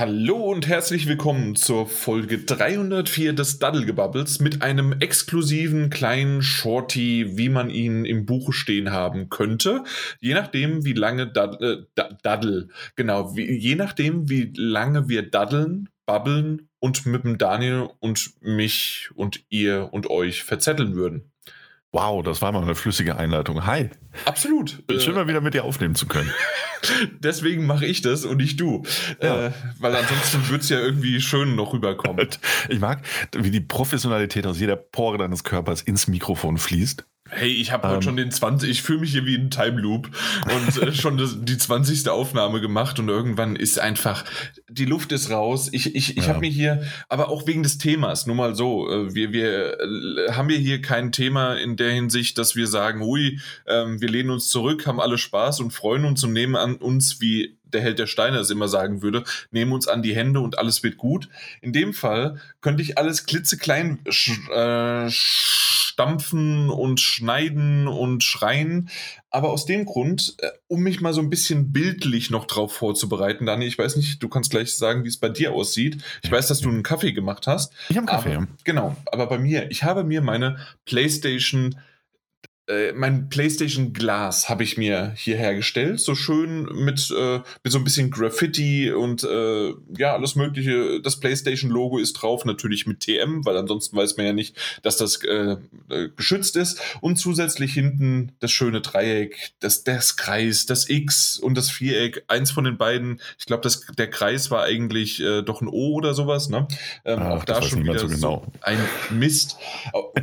Hallo und herzlich willkommen zur Folge 304 des Daddelgebubbles mit einem exklusiven kleinen Shorty, wie man ihn im Buche stehen haben könnte. Je nachdem, wie lange Daddel, äh, genau, wie, je nachdem, wie lange wir daddeln, babbeln und mit dem Daniel und mich und ihr und euch verzetteln würden. Wow, das war mal eine flüssige Einleitung. Hi. Absolut. Schön mal wieder mit dir aufnehmen zu können. Deswegen mache ich das und nicht du. Ja. Äh, weil ansonsten würde es ja irgendwie schön noch rüberkommen. Ich mag, wie die Professionalität aus jeder Pore deines Körpers ins Mikrofon fließt. Hey, ich habe ähm, heute schon den 20, ich fühle mich hier wie ein Time Loop und äh, schon das, die 20. Aufnahme gemacht und irgendwann ist einfach, die Luft ist raus. Ich, ich, ich ja. habe mir hier, aber auch wegen des Themas, nur mal so, äh, wir, wir äh, haben wir hier kein Thema in der Hinsicht, dass wir sagen, hui, ähm, wir lehnen uns zurück, haben alle Spaß und freuen uns und nehmen an uns, wie der Held der Steine es immer sagen würde, nehmen uns an die Hände und alles wird gut. In dem Fall könnte ich alles klitzeklein äh, stampfen und schneiden und schreien. Aber aus dem Grund, äh, um mich mal so ein bisschen bildlich noch drauf vorzubereiten, Dani, ich weiß nicht, du kannst gleich sagen, wie es bei dir aussieht. Ich weiß, dass du einen Kaffee gemacht hast. Ich habe einen Kaffee. Aber, genau, aber bei mir, ich habe mir meine PlayStation äh, mein PlayStation Glas habe ich mir hier hergestellt, so schön mit, äh, mit so ein bisschen Graffiti und äh, ja, alles Mögliche. Das PlayStation Logo ist drauf, natürlich mit TM, weil ansonsten weiß man ja nicht, dass das äh, äh, geschützt ist. Und zusätzlich hinten das schöne Dreieck, das, das Kreis, das X und das Viereck. Eins von den beiden, ich glaube, der Kreis war eigentlich doch ein O oder sowas. Ne? Ähm, Ach, auch da schon wieder so, genau. ein Mist.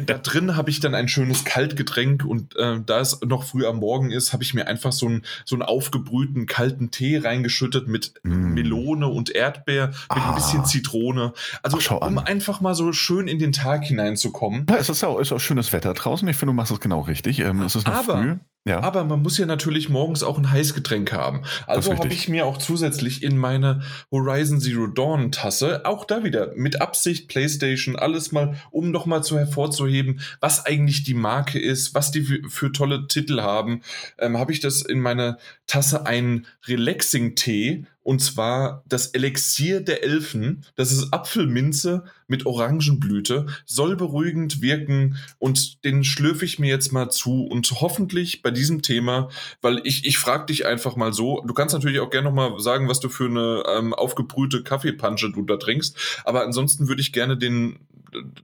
da drin habe ich dann ein schönes Kaltgetränk und und äh, da es noch früh am Morgen ist, habe ich mir einfach so, ein, so einen aufgebrühten kalten Tee reingeschüttet mit mm. Melone und Erdbeer, mit ah. ein bisschen Zitrone. Also Ach, um einfach mal so schön in den Tag hineinzukommen. Ja, es ist auch, ist auch schönes Wetter draußen. Ich finde, du machst es genau richtig. Ähm, es ist noch Aber früh. Ja. Aber man muss ja natürlich morgens auch ein Heißgetränk haben. Also habe ich mir auch zusätzlich in meine Horizon Zero Dawn Tasse, auch da wieder mit Absicht PlayStation, alles mal, um noch mal zu hervorzuheben, was eigentlich die Marke ist, was die für, für tolle Titel haben, ähm, habe ich das in meine Tasse einen Relaxing-Tee und zwar das Elixier der Elfen. Das ist Apfelminze mit Orangenblüte, soll beruhigend wirken und den schlürfe ich mir jetzt mal zu und hoffentlich bei diesem Thema, weil ich, ich frage dich einfach mal so, du kannst natürlich auch gerne nochmal sagen, was du für eine ähm, aufgebrühte Kaffeepansche du da trinkst, aber ansonsten würde ich gerne den,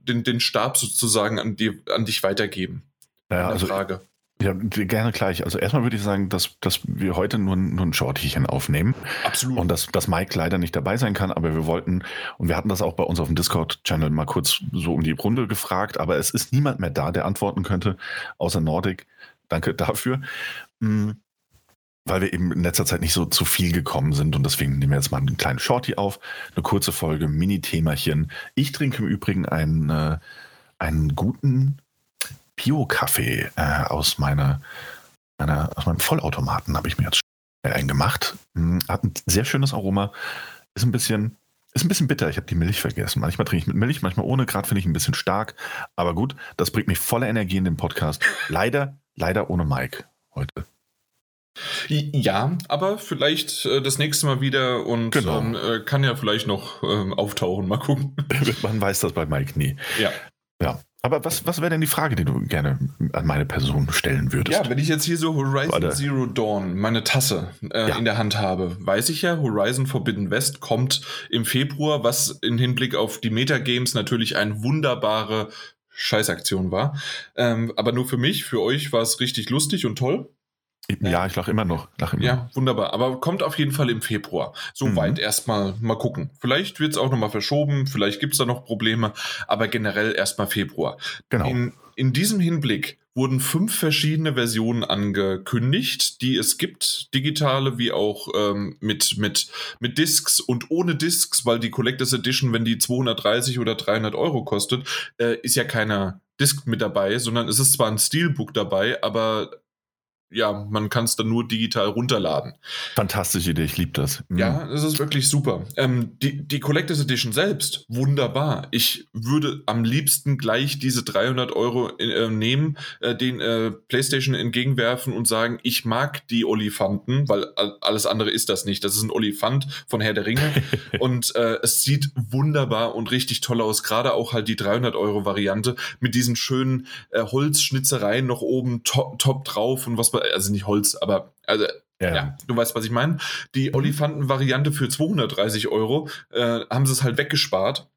den, den Stab sozusagen an, dir, an dich weitergeben. Ja, also Frage. Ja, gerne gleich. Also erstmal würde ich sagen, dass, dass wir heute nur, nur ein Shortchen aufnehmen. Absolut. Und dass, dass Mike leider nicht dabei sein kann, aber wir wollten, und wir hatten das auch bei uns auf dem Discord-Channel mal kurz so um die Runde gefragt, aber es ist niemand mehr da, der antworten könnte, außer Nordic. Danke dafür. Mhm weil wir eben in letzter Zeit nicht so zu viel gekommen sind und deswegen nehmen wir jetzt mal einen kleinen Shorty auf, eine kurze Folge, Mini-Themachen. Ich trinke im Übrigen einen, äh, einen guten Bio-Kaffee äh, aus, meiner, meiner, aus meinem Vollautomaten habe ich mir jetzt eingemacht. Hm, hat ein sehr schönes Aroma. Ist ein bisschen, ist ein bisschen bitter. Ich habe die Milch vergessen. Manchmal trinke ich mit Milch, manchmal ohne. Gerade finde ich ein bisschen stark. Aber gut, das bringt mich voller Energie in den Podcast. Leider, leider ohne Mike heute. Ja, aber vielleicht äh, das nächste Mal wieder und genau. ähm, äh, kann ja vielleicht noch ähm, auftauchen. Mal gucken. Man weiß das bei Mike nie. Ja. Ja. Aber was, was wäre denn die Frage, die du gerne an meine Person stellen würdest? Ja, wenn ich jetzt hier so Horizon Warte. Zero Dawn, meine Tasse äh, ja. in der Hand habe, weiß ich ja, Horizon Forbidden West kommt im Februar, was im Hinblick auf die Metagames natürlich eine wunderbare Scheißaktion war. Ähm, aber nur für mich, für euch war es richtig lustig und toll. Ja, ich lache immer noch. Lach immer ja, wunderbar. Aber kommt auf jeden Fall im Februar. Soweit mhm. erstmal mal gucken. Vielleicht wird es auch nochmal verschoben, vielleicht gibt es da noch Probleme, aber generell erstmal Februar. Genau. In, in diesem Hinblick wurden fünf verschiedene Versionen angekündigt, die es gibt, digitale wie auch ähm, mit, mit, mit Discs und ohne Discs, weil die Collectors Edition, wenn die 230 oder 300 Euro kostet, äh, ist ja keiner Disc mit dabei, sondern es ist zwar ein Steelbook dabei, aber ja, man kann es dann nur digital runterladen. Fantastische Idee, ich liebe das. Mhm. Ja, das ist wirklich super. Ähm, die, die Collectors Edition selbst, wunderbar. Ich würde am liebsten gleich diese 300 Euro äh, nehmen, äh, den äh, PlayStation entgegenwerfen und sagen, ich mag die Olifanten, weil alles andere ist das nicht. Das ist ein Olifant von Herr der Ringe und äh, es sieht wunderbar und richtig toll aus. Gerade auch halt die 300 Euro Variante mit diesen schönen äh, Holzschnitzereien noch oben top, top drauf und was also nicht Holz, aber also ja. ja. du weißt, was ich meine. Die mhm. Olifanten-Variante für 230 Euro äh, haben sie es halt weggespart.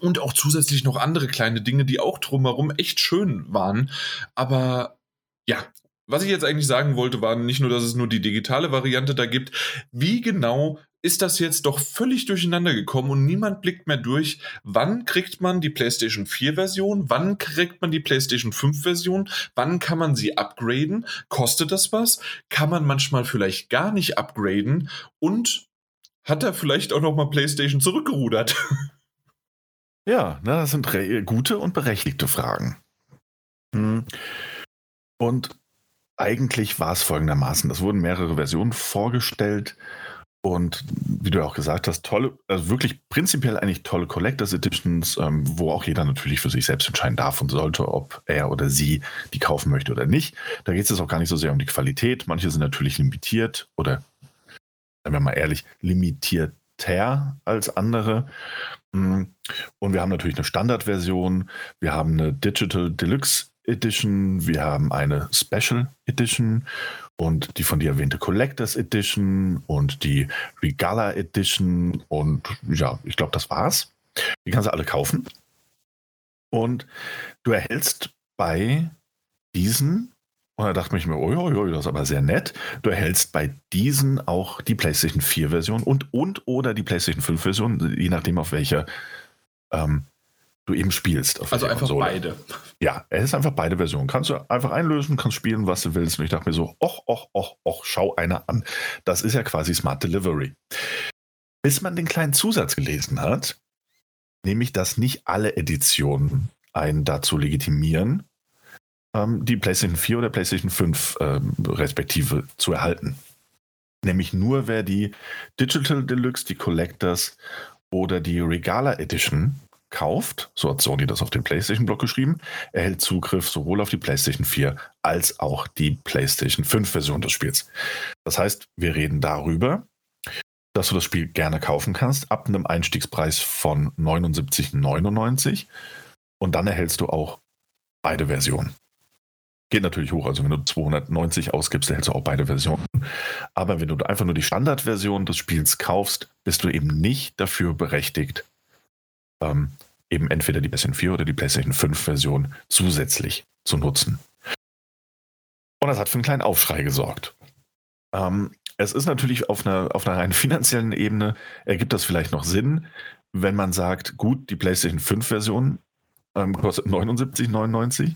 Und auch zusätzlich noch andere kleine Dinge, die auch drumherum echt schön waren. Aber ja, was ich jetzt eigentlich sagen wollte, war nicht nur, dass es nur die digitale Variante da gibt. Wie genau ist das jetzt doch völlig durcheinander gekommen und niemand blickt mehr durch, wann kriegt man die PlayStation 4 Version, wann kriegt man die PlayStation 5 Version, wann kann man sie upgraden, kostet das was, kann man manchmal vielleicht gar nicht upgraden und hat er vielleicht auch noch mal PlayStation zurückgerudert? Ja, na, das sind gute und berechtigte Fragen. Hm. Und eigentlich war es folgendermaßen: Es wurden mehrere Versionen vorgestellt und wie du auch gesagt hast, tolle, also wirklich prinzipiell eigentlich tolle Collectors Editions, ähm, wo auch jeder natürlich für sich selbst entscheiden darf und sollte, ob er oder sie die kaufen möchte oder nicht. Da geht es jetzt auch gar nicht so sehr um die Qualität. Manche sind natürlich limitiert oder, sagen wir mal ehrlich, limitierter als andere. Mm, und wir haben natürlich eine Standardversion, wir haben eine Digital Deluxe Edition, wir haben eine Special Edition und die von dir erwähnte Collectors Edition und die Regala Edition und ja, ich glaube, das war's. Die kannst du alle kaufen. Und du erhältst bei diesen, und da dachte ich mir, oh, oh, oh, das ist aber sehr nett, du erhältst bei diesen auch die PlayStation 4 Version und, und oder die PlayStation 5 Version, je nachdem auf welcher ähm, du eben spielst. also einfach Konsole. beide. Ja, es ist einfach beide Versionen. Kannst du einfach einlösen, kannst spielen, was du willst. Und ich dachte mir so, och, och, och, och, schau einer an. Das ist ja quasi Smart Delivery. Bis man den kleinen Zusatz gelesen hat, nämlich, dass nicht alle Editionen einen dazu legitimieren, ähm, die PlayStation 4 oder PlayStation 5 ähm, respektive zu erhalten. Nämlich nur wer die Digital Deluxe, die Collectors oder die Regala Edition kauft, so hat Sony das auf den PlayStation-Blog geschrieben, erhält Zugriff sowohl auf die PlayStation 4 als auch die PlayStation 5-Version des Spiels. Das heißt, wir reden darüber, dass du das Spiel gerne kaufen kannst, ab einem Einstiegspreis von 79,99 und dann erhältst du auch beide Versionen. Geht natürlich hoch, also wenn du 290 ausgibst, erhältst du auch beide Versionen. Aber wenn du einfach nur die Standardversion des Spiels kaufst, bist du eben nicht dafür berechtigt, ähm, eben entweder die PlayStation 4 oder die PlayStation 5 Version zusätzlich zu nutzen. Und das hat für einen kleinen Aufschrei gesorgt. Ähm, es ist natürlich auf einer, auf einer rein finanziellen Ebene, ergibt das vielleicht noch Sinn, wenn man sagt, gut, die PlayStation 5 Version ähm, kostet 79,99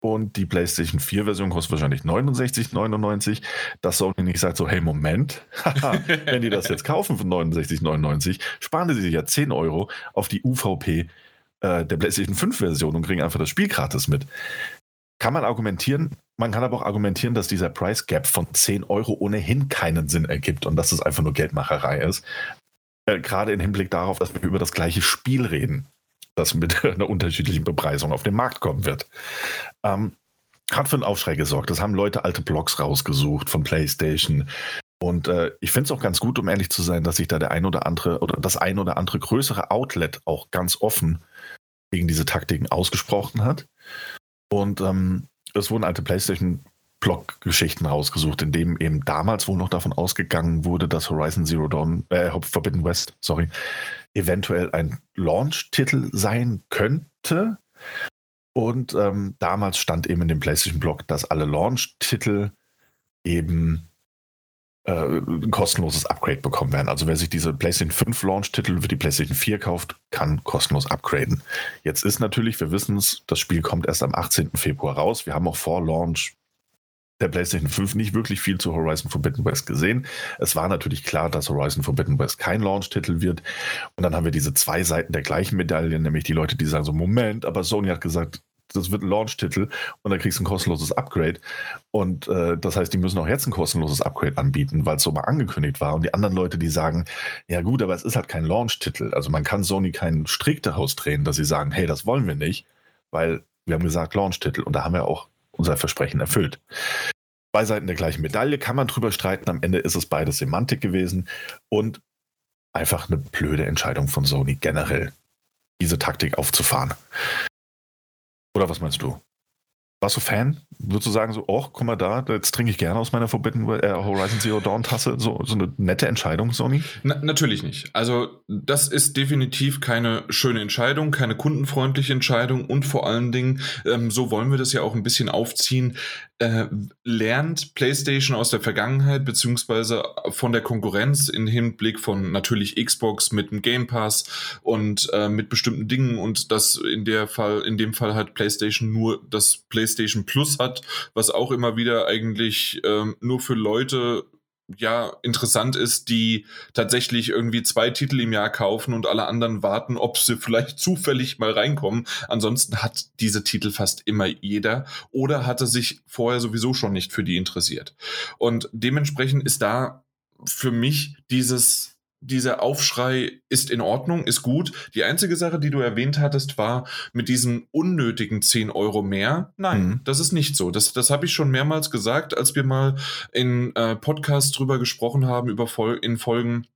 und die PlayStation 4 Version kostet wahrscheinlich 69,99. Dass Sony nicht sagt so, hey Moment, wenn die das jetzt kaufen für 69,99, sparen sie sich ja 10 Euro auf die UVP äh, der PlayStation 5 Version und kriegen einfach das Spiel gratis mit. Kann man argumentieren, man kann aber auch argumentieren, dass dieser Price Gap von 10 Euro ohnehin keinen Sinn ergibt und dass es einfach nur Geldmacherei ist. Äh, gerade im Hinblick darauf, dass wir über das gleiche Spiel reden das mit einer unterschiedlichen Bepreisung auf den Markt kommen wird. Ähm, hat für einen Aufschrei gesorgt. Das haben Leute alte Blogs rausgesucht von PlayStation. Und äh, ich finde es auch ganz gut, um ehrlich zu sein, dass sich da der ein oder andere oder das ein oder andere größere Outlet auch ganz offen gegen diese Taktiken ausgesprochen hat. Und ähm, es wurden alte PlayStation Blog-Geschichten rausgesucht, in dem eben damals wohl noch davon ausgegangen wurde, dass Horizon Zero Dawn, äh, Forbidden West, sorry, eventuell ein Launch-Titel sein könnte. Und ähm, damals stand eben in dem PlayStation-Blog, dass alle Launch-Titel eben äh, ein kostenloses Upgrade bekommen werden. Also wer sich diese PlayStation 5 Launch-Titel für die PlayStation 4 kauft, kann kostenlos upgraden. Jetzt ist natürlich, wir wissen es, das Spiel kommt erst am 18. Februar raus. Wir haben auch vor Launch der PlayStation 5 nicht wirklich viel zu Horizon Forbidden West gesehen. Es war natürlich klar, dass Horizon Forbidden West kein Launch-Titel wird. Und dann haben wir diese zwei Seiten der gleichen Medaille, nämlich die Leute, die sagen so, Moment, aber Sony hat gesagt, das wird ein Launch-Titel und dann kriegst du ein kostenloses Upgrade. Und äh, das heißt, die müssen auch jetzt ein kostenloses Upgrade anbieten, weil es so mal angekündigt war. Und die anderen Leute, die sagen, ja gut, aber es ist halt kein Launch-Titel. Also man kann Sony keinen Strick daraus drehen, dass sie sagen, hey, das wollen wir nicht, weil wir haben gesagt Launch-Titel und da haben wir auch unser Versprechen erfüllt. Zwei Seiten der gleichen Medaille kann man drüber streiten. Am Ende ist es beides Semantik gewesen und einfach eine blöde Entscheidung von Sony generell, diese Taktik aufzufahren. Oder was meinst du? Warst du Fan? Würdest du sagen, so, oh, guck mal da, jetzt trinke ich gerne aus meiner Forbidden äh, Horizon Zero Dawn Tasse? So, so eine nette Entscheidung, Sony? Na, natürlich nicht. Also, das ist definitiv keine schöne Entscheidung, keine kundenfreundliche Entscheidung und vor allen Dingen, ähm, so wollen wir das ja auch ein bisschen aufziehen, äh, lernt PlayStation aus der Vergangenheit beziehungsweise von der Konkurrenz im Hinblick von natürlich Xbox mit dem Game Pass und äh, mit bestimmten Dingen und das in der Fall, in dem Fall halt PlayStation nur das PlayStation Plus hat, was auch immer wieder eigentlich ähm, nur für Leute ja interessant ist, die tatsächlich irgendwie zwei Titel im Jahr kaufen und alle anderen warten, ob sie vielleicht zufällig mal reinkommen. Ansonsten hat diese Titel fast immer jeder oder hatte sich vorher sowieso schon nicht für die interessiert. Und dementsprechend ist da für mich dieses dieser Aufschrei ist in Ordnung, ist gut. Die einzige Sache, die du erwähnt hattest, war mit diesen unnötigen 10 Euro mehr. Nein, mhm. das ist nicht so. Das, das habe ich schon mehrmals gesagt, als wir mal in äh, Podcasts drüber gesprochen haben, über Fol in Folgen,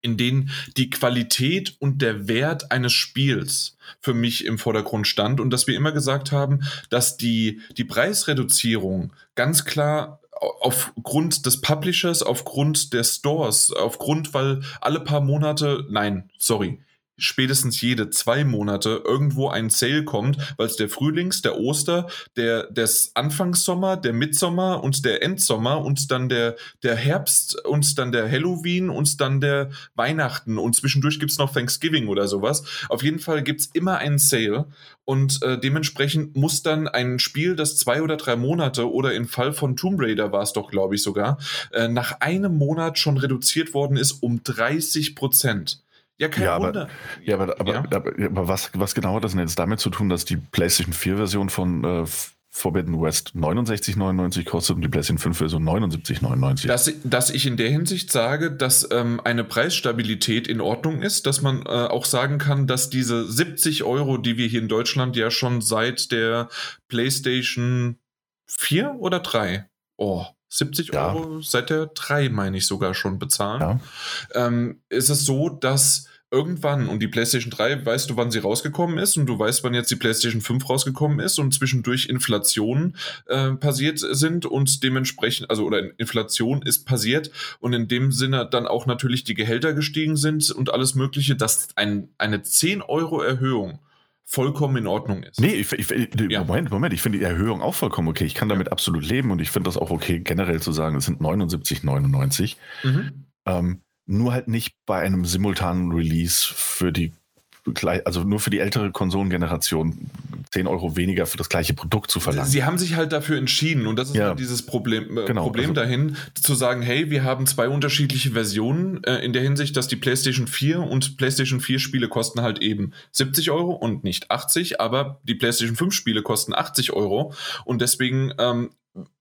in denen die Qualität und der Wert eines Spiels für mich im Vordergrund stand und dass wir immer gesagt haben, dass die, die Preisreduzierung ganz klar aufgrund des Publishers, aufgrund der Stores, aufgrund, weil alle paar Monate, nein, sorry, spätestens jede zwei Monate irgendwo ein Sale kommt, weil es der Frühlings, der Oster, der des Anfangssommer, der Mitsommer und der Endsommer und dann der der Herbst und dann der Halloween und dann der Weihnachten und zwischendurch gibt's noch Thanksgiving oder sowas. Auf jeden Fall gibt's immer einen Sale und äh, dementsprechend muss dann ein Spiel, das zwei oder drei Monate oder im Fall von Tomb Raider war es doch, glaube ich sogar, äh, nach einem Monat schon reduziert worden ist um 30 Prozent. Ja, kein ja, Wunder. Aber, ja, aber, aber, ja. aber, aber was, was genau hat das denn jetzt damit zu tun, dass die PlayStation 4-Version von äh, Forbidden West 69,99 kostet und die PlayStation 5-Version 79,99? Dass, dass ich in der Hinsicht sage, dass ähm, eine Preisstabilität in Ordnung ist, dass man äh, auch sagen kann, dass diese 70 Euro, die wir hier in Deutschland ja schon seit der PlayStation 4 oder 3, oh, 70 ja. Euro seit der 3, meine ich sogar schon bezahlen. Ja. Ähm, ist es so, dass irgendwann, und die PlayStation 3, weißt du, wann sie rausgekommen ist und du weißt, wann jetzt die PlayStation 5 rausgekommen ist und zwischendurch Inflation äh, passiert sind und dementsprechend, also oder Inflation ist passiert und in dem Sinne dann auch natürlich die Gehälter gestiegen sind und alles Mögliche, dass ein, eine 10 Euro Erhöhung vollkommen in Ordnung ist. Nee, ich, ich, ja. Moment, Moment, ich finde die Erhöhung auch vollkommen okay. Ich kann damit ja. absolut leben und ich finde das auch okay, generell zu sagen, es sind 79,99. Mhm. Ähm, nur halt nicht bei einem simultanen Release für die also nur für die ältere Konsolengeneration 10 Euro weniger für das gleiche Produkt zu verlangen. Sie haben sich halt dafür entschieden und das ist ja. halt dieses Problem, äh, genau, Problem also, dahin, zu sagen, hey, wir haben zwei unterschiedliche Versionen äh, in der Hinsicht, dass die PlayStation 4 und PlayStation 4 Spiele kosten halt eben 70 Euro und nicht 80, aber die PlayStation 5 Spiele kosten 80 Euro und deswegen ähm,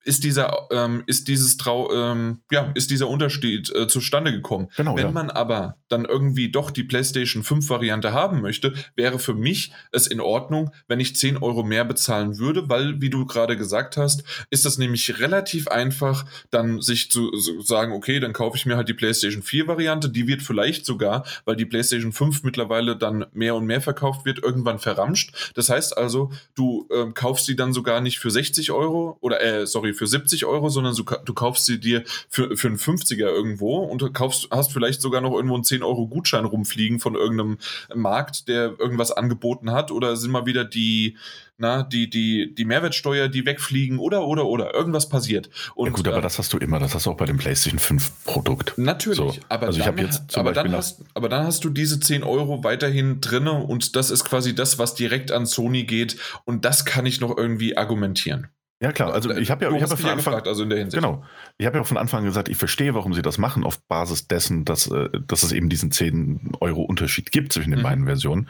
ist dieser ähm, ist dieses Trau ähm, ja ist dieser Unterschied äh, zustande gekommen. Genau, Wenn ja. man aber dann irgendwie doch die PlayStation 5 Variante haben möchte, wäre für mich es in Ordnung, wenn ich 10 Euro mehr bezahlen würde, weil wie du gerade gesagt hast, ist das nämlich relativ einfach, dann sich zu so sagen, okay, dann kaufe ich mir halt die PlayStation 4 Variante, die wird vielleicht sogar, weil die PlayStation 5 mittlerweile dann mehr und mehr verkauft wird, irgendwann verramscht. Das heißt also, du äh, kaufst sie dann sogar nicht für 60 Euro oder äh, sorry sorry, für 70 Euro, sondern du, du kaufst sie dir für, für einen 50er irgendwo und kaufst, hast vielleicht sogar noch irgendwo einen 10 Euro Gutschein rumfliegen von irgendeinem Markt, der irgendwas angeboten hat oder sind mal wieder die, na, die, die, die Mehrwertsteuer, die wegfliegen oder, oder, oder, irgendwas passiert. Und, ja gut, aber äh, das hast du immer, das hast du auch bei dem PlayStation 5 Produkt. Natürlich, so. aber, also dann, aber, dann hast, aber dann hast du diese 10 Euro weiterhin drinne und das ist quasi das, was direkt an Sony geht und das kann ich noch irgendwie argumentieren. Ja klar, also ich habe ja, ich hab ja von Anfang, gefragt, also in der Hinsicht. Genau, ich habe ja von Anfang gesagt, ich verstehe, warum sie das machen, auf Basis dessen, dass, äh, dass es eben diesen 10 Euro Unterschied gibt zwischen den mhm. beiden Versionen.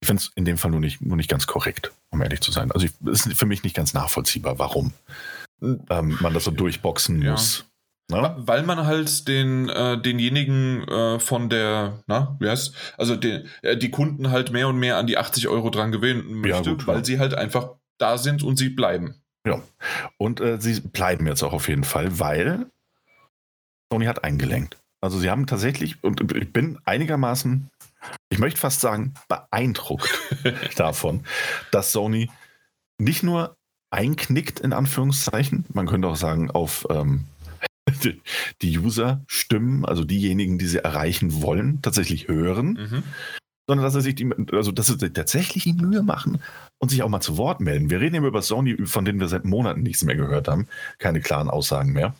Ich finde es in dem Fall nur nicht, nur nicht ganz korrekt, um ehrlich zu sein. Also es ist für mich nicht ganz nachvollziehbar, warum ähm, man das so durchboxen ja. muss. Ne? Weil man halt den, äh, denjenigen äh, von der, na, wie heißt also den, äh, die Kunden halt mehr und mehr an die 80 Euro dran gewöhnen möchte, ja, gut, weil ja. sie halt einfach da sind und sie bleiben. Ja, und äh, sie bleiben jetzt auch auf jeden Fall, weil Sony hat eingelenkt. Also sie haben tatsächlich, und ich bin einigermaßen, ich möchte fast sagen, beeindruckt davon, dass Sony nicht nur einknickt, in Anführungszeichen, man könnte auch sagen, auf ähm, die User-Stimmen, also diejenigen, die sie erreichen wollen, tatsächlich hören, mhm. Sondern dass sie sich die, also dass sie tatsächlich die Mühe machen und sich auch mal zu Wort melden. Wir reden eben über Sony, von denen wir seit Monaten nichts mehr gehört haben, keine klaren Aussagen mehr,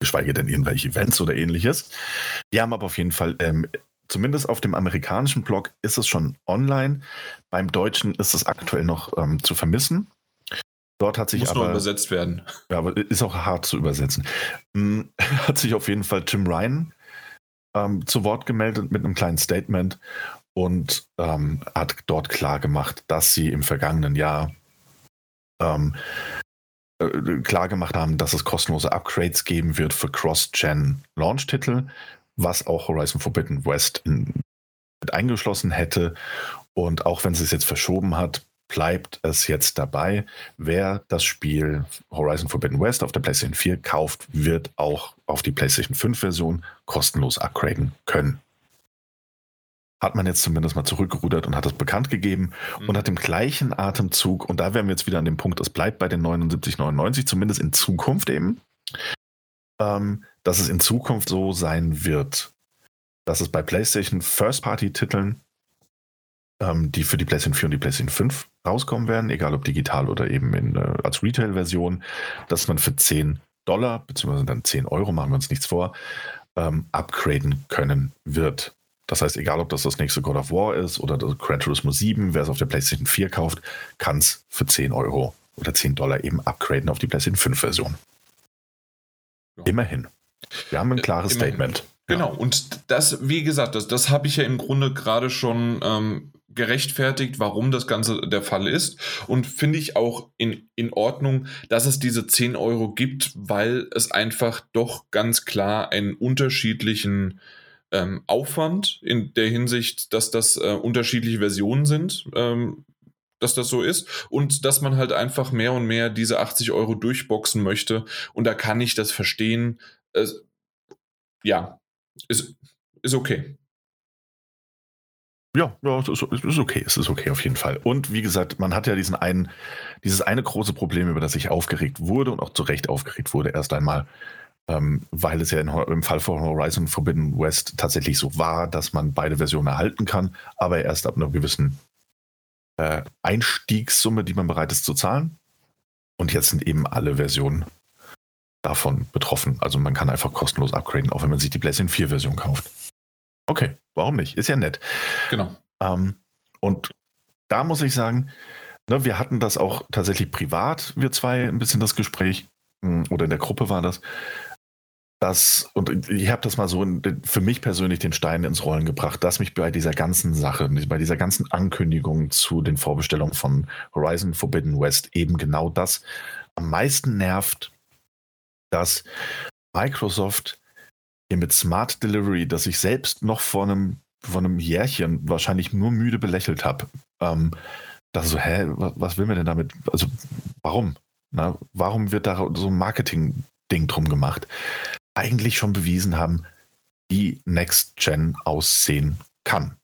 geschweige denn irgendwelche Events oder ähnliches. Die haben aber auf jeden Fall ähm, zumindest auf dem amerikanischen Blog ist es schon online. Beim deutschen ist es aktuell noch ähm, zu vermissen. Dort hat sich Muss aber. Nur übersetzt werden. Ja, aber ist auch hart zu übersetzen. Hm, hat sich auf jeden Fall Tim Ryan ähm, zu Wort gemeldet mit einem kleinen Statement und ähm, hat dort klar gemacht, dass sie im vergangenen Jahr ähm, äh, klar haben, dass es kostenlose Upgrades geben wird für Cross-Gen-Launch-Titel, was auch Horizon Forbidden West mit eingeschlossen hätte. Und auch wenn es es jetzt verschoben hat, bleibt es jetzt dabei. Wer das Spiel Horizon Forbidden West auf der PlayStation 4 kauft, wird auch auf die PlayStation 5 Version kostenlos upgraden können. Hat man jetzt zumindest mal zurückgerudert und hat das bekannt gegeben mhm. und hat im gleichen Atemzug, und da wären wir jetzt wieder an dem Punkt, es bleibt bei den 79,99, zumindest in Zukunft eben, ähm, dass es in Zukunft so sein wird, dass es bei PlayStation First-Party-Titeln ähm, die für die PlayStation 4 und die PlayStation 5 rauskommen werden, egal ob digital oder eben in, äh, als Retail-Version, dass man für 10 Dollar, beziehungsweise dann 10 Euro, machen wir uns nichts vor, ähm, upgraden können wird. Das heißt, egal ob das das nächste God of War ist oder das Gran Turismo 7, wer es auf der PlayStation 4 kauft, kann es für 10 Euro oder 10 Dollar eben upgraden auf die PlayStation 5 Version. Ja. Immerhin. Wir haben ein äh, klares Immerhin. Statement. Genau, und das, wie gesagt, das, das habe ich ja im Grunde gerade schon ähm, gerechtfertigt, warum das Ganze der Fall ist. Und finde ich auch in, in Ordnung, dass es diese 10 Euro gibt, weil es einfach doch ganz klar einen unterschiedlichen ähm, Aufwand in der Hinsicht, dass das äh, unterschiedliche Versionen sind. Ähm, dass das so ist und dass man halt einfach mehr und mehr diese 80 Euro durchboxen möchte. Und da kann ich das verstehen. Äh, ja, ist, ist okay. Ja, ja, es ist, okay, es ist okay auf jeden Fall. Und wie gesagt, man hat ja diesen einen, dieses eine große Problem, über das sich aufgeregt wurde und auch zu Recht aufgeregt wurde, erst einmal, ähm, weil es ja in, im Fall von Horizon Forbidden West tatsächlich so war, dass man beide Versionen erhalten kann, aber erst ab einer gewissen äh, Einstiegssumme, die man bereit ist zu zahlen. Und jetzt sind eben alle Versionen davon betroffen. Also man kann einfach kostenlos upgraden, auch wenn man sich die PlayStation 4 Version kauft. Okay, warum nicht? Ist ja nett. Genau. Ähm, und da muss ich sagen, ne, wir hatten das auch tatsächlich privat, wir zwei, ein bisschen das Gespräch, hm, oder in der Gruppe war das. Das, und ich habe das mal so in, für mich persönlich den Stein ins Rollen gebracht, dass mich bei dieser ganzen Sache, bei dieser ganzen Ankündigung zu den Vorbestellungen von Horizon Forbidden West eben genau das am meisten nervt, dass Microsoft hier mit Smart Delivery, das ich selbst noch vor einem, vor einem Jährchen wahrscheinlich nur müde belächelt habe. Ähm, da so, hä, was, was, will man denn damit? Also, warum? Na, warum wird da so ein Marketing-Ding drum gemacht? Eigentlich schon bewiesen haben, wie Next Gen aussehen kann.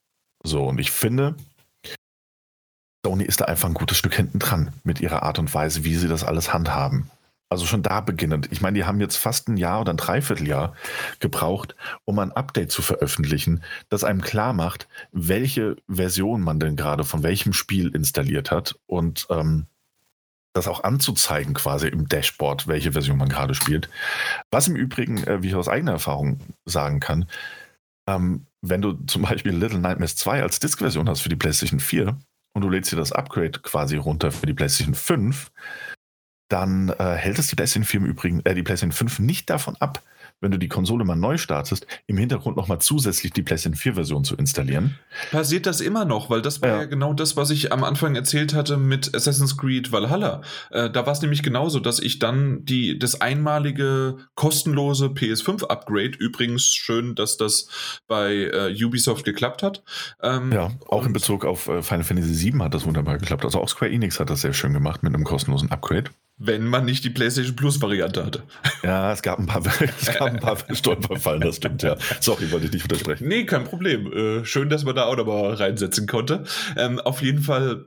So, und ich finde, Sony ist da einfach ein gutes Stück hinten dran mit ihrer Art und Weise, wie sie das alles handhaben. Also schon da beginnend. Ich meine, die haben jetzt fast ein Jahr oder ein Dreivierteljahr gebraucht, um ein Update zu veröffentlichen, das einem klar macht, welche Version man denn gerade von welchem Spiel installiert hat und ähm, das auch anzuzeigen quasi im Dashboard, welche Version man gerade spielt. Was im Übrigen, äh, wie ich aus eigener Erfahrung sagen kann, ähm, wenn du zum Beispiel Little Nightmares 2 als Disk-Version hast für die PlayStation 4 und du lädst dir das Upgrade quasi runter für die PlayStation 5, dann äh, hält es die PlayStation 4 im Übrigen, äh, die PlayStation 5 nicht davon ab, wenn du die Konsole mal neu startest, im Hintergrund nochmal zusätzlich die PlayStation 4-Version zu installieren. Passiert das immer noch, weil das war ja. ja. genau das, was ich am Anfang erzählt hatte mit Assassin's Creed Valhalla. Äh, da war es nämlich genauso, dass ich dann die, das einmalige kostenlose PS5-Upgrade, übrigens schön, dass das bei äh, Ubisoft geklappt hat. Ähm, ja, auch in Bezug auf äh, Final Fantasy VII hat das wunderbar geklappt. Also auch Square Enix hat das sehr schön gemacht mit einem kostenlosen Upgrade. Wenn man nicht die PlayStation Plus Variante hatte. Ja, es gab ein paar, es gab ein paar Stolperfallen, das stimmt, ja. Sorry, wollte ich nicht unterbrechen. Nee, kein Problem. Äh, schön, dass man da auch nochmal reinsetzen konnte. Ähm, auf jeden Fall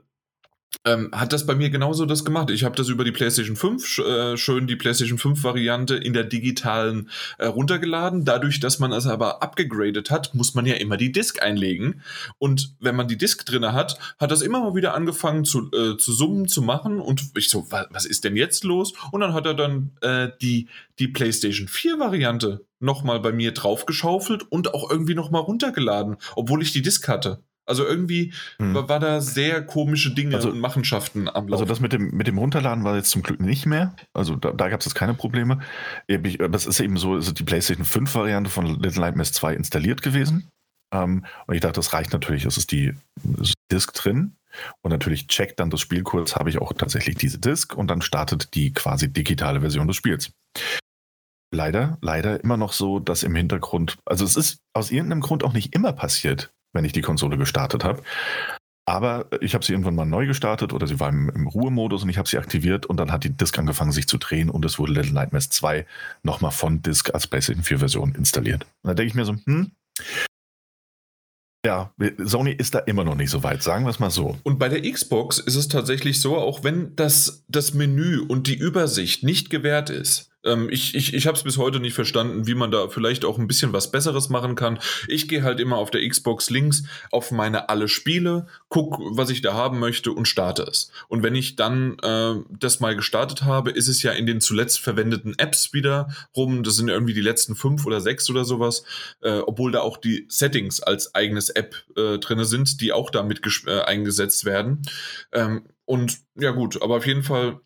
ähm, hat das bei mir genauso das gemacht. Ich habe das über die PlayStation 5, äh, schön die PlayStation 5 Variante in der digitalen äh, runtergeladen. Dadurch, dass man es aber abgegradet hat, muss man ja immer die Disk einlegen. Und wenn man die Disk drin hat, hat das immer mal wieder angefangen zu, äh, zu summen, zu machen. Und ich so, was, was ist denn jetzt los? Und dann hat er dann äh, die, die PlayStation 4 Variante nochmal bei mir draufgeschaufelt und auch irgendwie nochmal runtergeladen, obwohl ich die Disk hatte. Also irgendwie hm. war, war, da sehr komische Dinge also, und Machenschaften am Laufen. Also das mit dem, mit dem Runterladen war jetzt zum Glück nicht mehr. Also da, da gab es jetzt keine Probleme. Das ist eben so, ist die PlayStation 5 Variante von Little Nightmares 2 installiert gewesen. Ähm, und ich dachte, das reicht natürlich. Es ist die Disk drin. Und natürlich checkt dann das Spiel kurz, habe ich auch tatsächlich diese Disk und dann startet die quasi digitale Version des Spiels. Leider, leider immer noch so, dass im Hintergrund, also es ist aus irgendeinem Grund auch nicht immer passiert, wenn ich die Konsole gestartet habe. Aber ich habe sie irgendwann mal neu gestartet oder sie war im, im Ruhemodus und ich habe sie aktiviert und dann hat die Disk angefangen sich zu drehen und es wurde Little Nightmares 2 nochmal von Disk als PlayStation 4 Version installiert. Und da denke ich mir so, hm, ja, Sony ist da immer noch nicht so weit, sagen wir es mal so. Und bei der Xbox ist es tatsächlich so, auch wenn das, das Menü und die Übersicht nicht gewährt ist, ähm, ich ich, ich habe es bis heute nicht verstanden, wie man da vielleicht auch ein bisschen was Besseres machen kann. Ich gehe halt immer auf der Xbox links auf meine alle Spiele, guck, was ich da haben möchte und starte es. Und wenn ich dann äh, das mal gestartet habe, ist es ja in den zuletzt verwendeten Apps wieder rum. Das sind irgendwie die letzten fünf oder sechs oder sowas, äh, obwohl da auch die Settings als eigenes App äh, drin sind, die auch damit äh, eingesetzt werden. Ähm, und ja gut, aber auf jeden Fall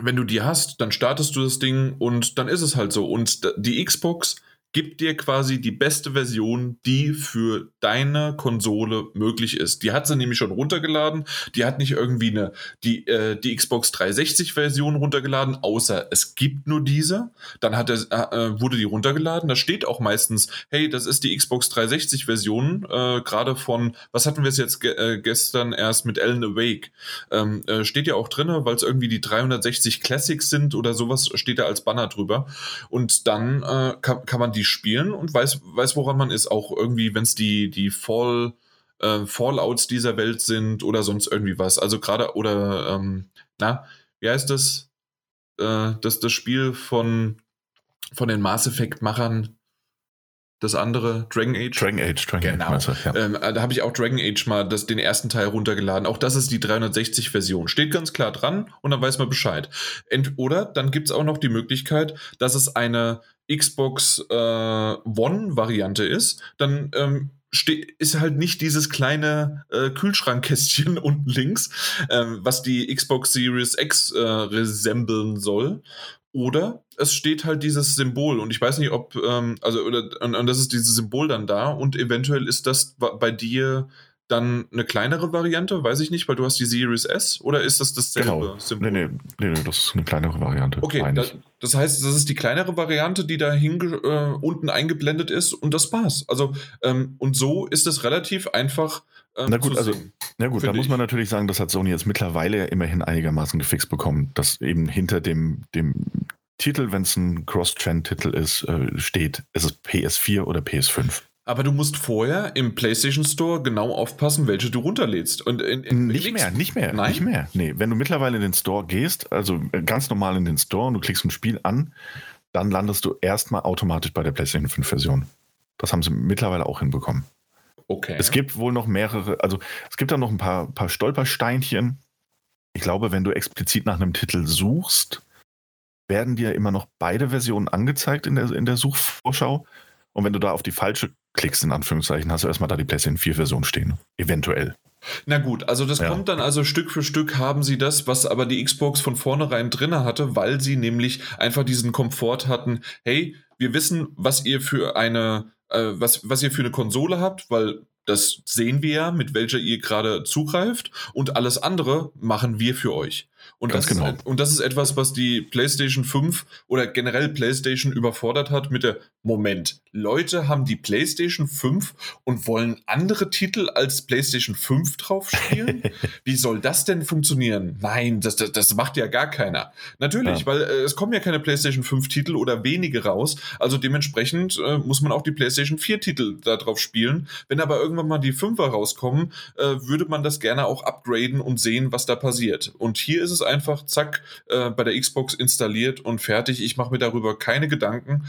wenn du die hast, dann startest du das Ding und dann ist es halt so. Und die Xbox gibt dir quasi die beste Version, die für deine Konsole möglich ist. Die hat sie nämlich schon runtergeladen. Die hat nicht irgendwie eine, die, äh, die Xbox 360 Version runtergeladen, außer es gibt nur diese. Dann hat er, äh, wurde die runtergeladen. Da steht auch meistens, hey, das ist die Xbox 360 Version, äh, gerade von, was hatten wir es jetzt ge äh, gestern erst mit Alan Awake. Ähm, äh, steht ja auch drin, weil es irgendwie die 360 Classics sind oder sowas, steht da als Banner drüber. Und dann äh, kann, kann man die die spielen und weiß, weiß woran man ist. Auch irgendwie, wenn es die, die Fall, äh, Fallouts dieser Welt sind oder sonst irgendwie was. Also gerade, oder, ähm, na, wie heißt das? Äh, das, das Spiel von, von den Mass Effect-Machern, das andere, Dragon Age. Dragon Age, Dragon genau. Age. Ja. Ähm, da habe ich auch Dragon Age mal das, den ersten Teil runtergeladen. Auch das ist die 360-Version. Steht ganz klar dran und dann weiß man Bescheid. Ent oder dann gibt es auch noch die Möglichkeit, dass es eine Xbox äh, One-Variante ist. Dann ähm, ist halt nicht dieses kleine äh, Kühlschrankkästchen unten links, äh, was die Xbox Series X äh, resembeln soll. Oder es steht halt dieses Symbol und ich weiß nicht, ob, ähm, also, oder, und, und das ist dieses Symbol dann da und eventuell ist das bei dir dann eine kleinere Variante, weiß ich nicht, weil du hast die Series S oder ist das dasselbe genau. Symbol? Nee, nee, nee, nee, das ist eine kleinere Variante. Okay, da, das heißt, das ist die kleinere Variante, die da äh, unten eingeblendet ist und das war's. Also, ähm, und so ist es relativ einfach. Ähm, na gut, also, na gut, da muss man natürlich sagen, das hat Sony jetzt mittlerweile immerhin einigermaßen gefixt bekommen, dass eben hinter dem, dem Titel, wenn es ein Cross-Trend-Titel ist, äh, steht, ist es PS4 oder PS5. Aber du musst vorher im PlayStation Store genau aufpassen, welche du runterlädst. Und in, in, nicht mehr, nicht mehr, Nein? nicht mehr. Nee, wenn du mittlerweile in den Store gehst, also ganz normal in den Store und du klickst ein Spiel an, dann landest du erstmal automatisch bei der PlayStation 5 Version. Das haben sie mittlerweile auch hinbekommen. Okay. Es gibt wohl noch mehrere, also es gibt da noch ein paar, paar Stolpersteinchen. Ich glaube, wenn du explizit nach einem Titel suchst, werden dir immer noch beide Versionen angezeigt in der, in der Suchvorschau. Und wenn du da auf die falsche klickst, in Anführungszeichen, hast du erstmal da die PlayStation 4 Version stehen. Eventuell. Na gut, also das ja. kommt dann also Stück für Stück haben sie das, was aber die Xbox von vornherein drinne hatte, weil sie nämlich einfach diesen Komfort hatten, hey, wir wissen, was ihr für eine, äh, was, was ihr für eine Konsole habt, weil das sehen wir ja, mit welcher ihr gerade zugreift und alles andere machen wir für euch. Und das, genau. ist, und das ist etwas, was die PlayStation 5 oder generell PlayStation überfordert hat mit der Moment. Leute haben die PlayStation 5 und wollen andere Titel als PlayStation 5 drauf spielen? Wie soll das denn funktionieren? Nein, das, das, das macht ja gar keiner. Natürlich, ja. weil äh, es kommen ja keine PlayStation 5 Titel oder wenige raus. Also dementsprechend äh, muss man auch die PlayStation 4 Titel da drauf spielen. Wenn aber irgendwann mal die 5er rauskommen, äh, würde man das gerne auch upgraden und sehen, was da passiert. Und hier ist es einfach, zack, äh, bei der Xbox installiert und fertig. Ich mache mir darüber keine Gedanken.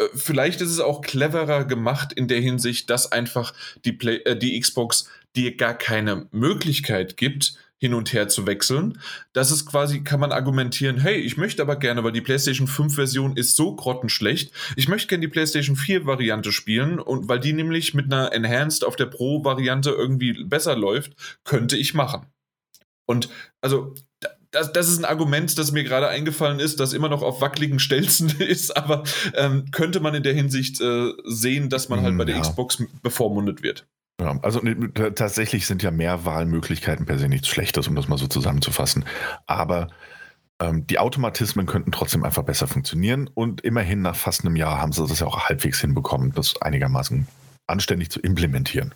Äh, vielleicht ist es auch cleverer gemacht in der Hinsicht, dass einfach die, Play äh, die Xbox dir gar keine Möglichkeit gibt, hin und her zu wechseln. Das ist quasi, kann man argumentieren, hey, ich möchte aber gerne, weil die PlayStation 5 Version ist so grottenschlecht. Ich möchte gerne die PlayStation 4 Variante spielen und weil die nämlich mit einer Enhanced auf der Pro Variante irgendwie besser läuft, könnte ich machen. Und also das, das ist ein Argument, das mir gerade eingefallen ist, das immer noch auf wackeligen Stelzen ist, aber ähm, könnte man in der Hinsicht äh, sehen, dass man halt bei der ja. Xbox bevormundet wird. Ja, also tatsächlich sind ja mehr Wahlmöglichkeiten per se nichts Schlechtes, um das mal so zusammenzufassen. Aber ähm, die Automatismen könnten trotzdem einfach besser funktionieren und immerhin nach fast einem Jahr haben sie das ja auch halbwegs hinbekommen, das einigermaßen anständig zu implementieren.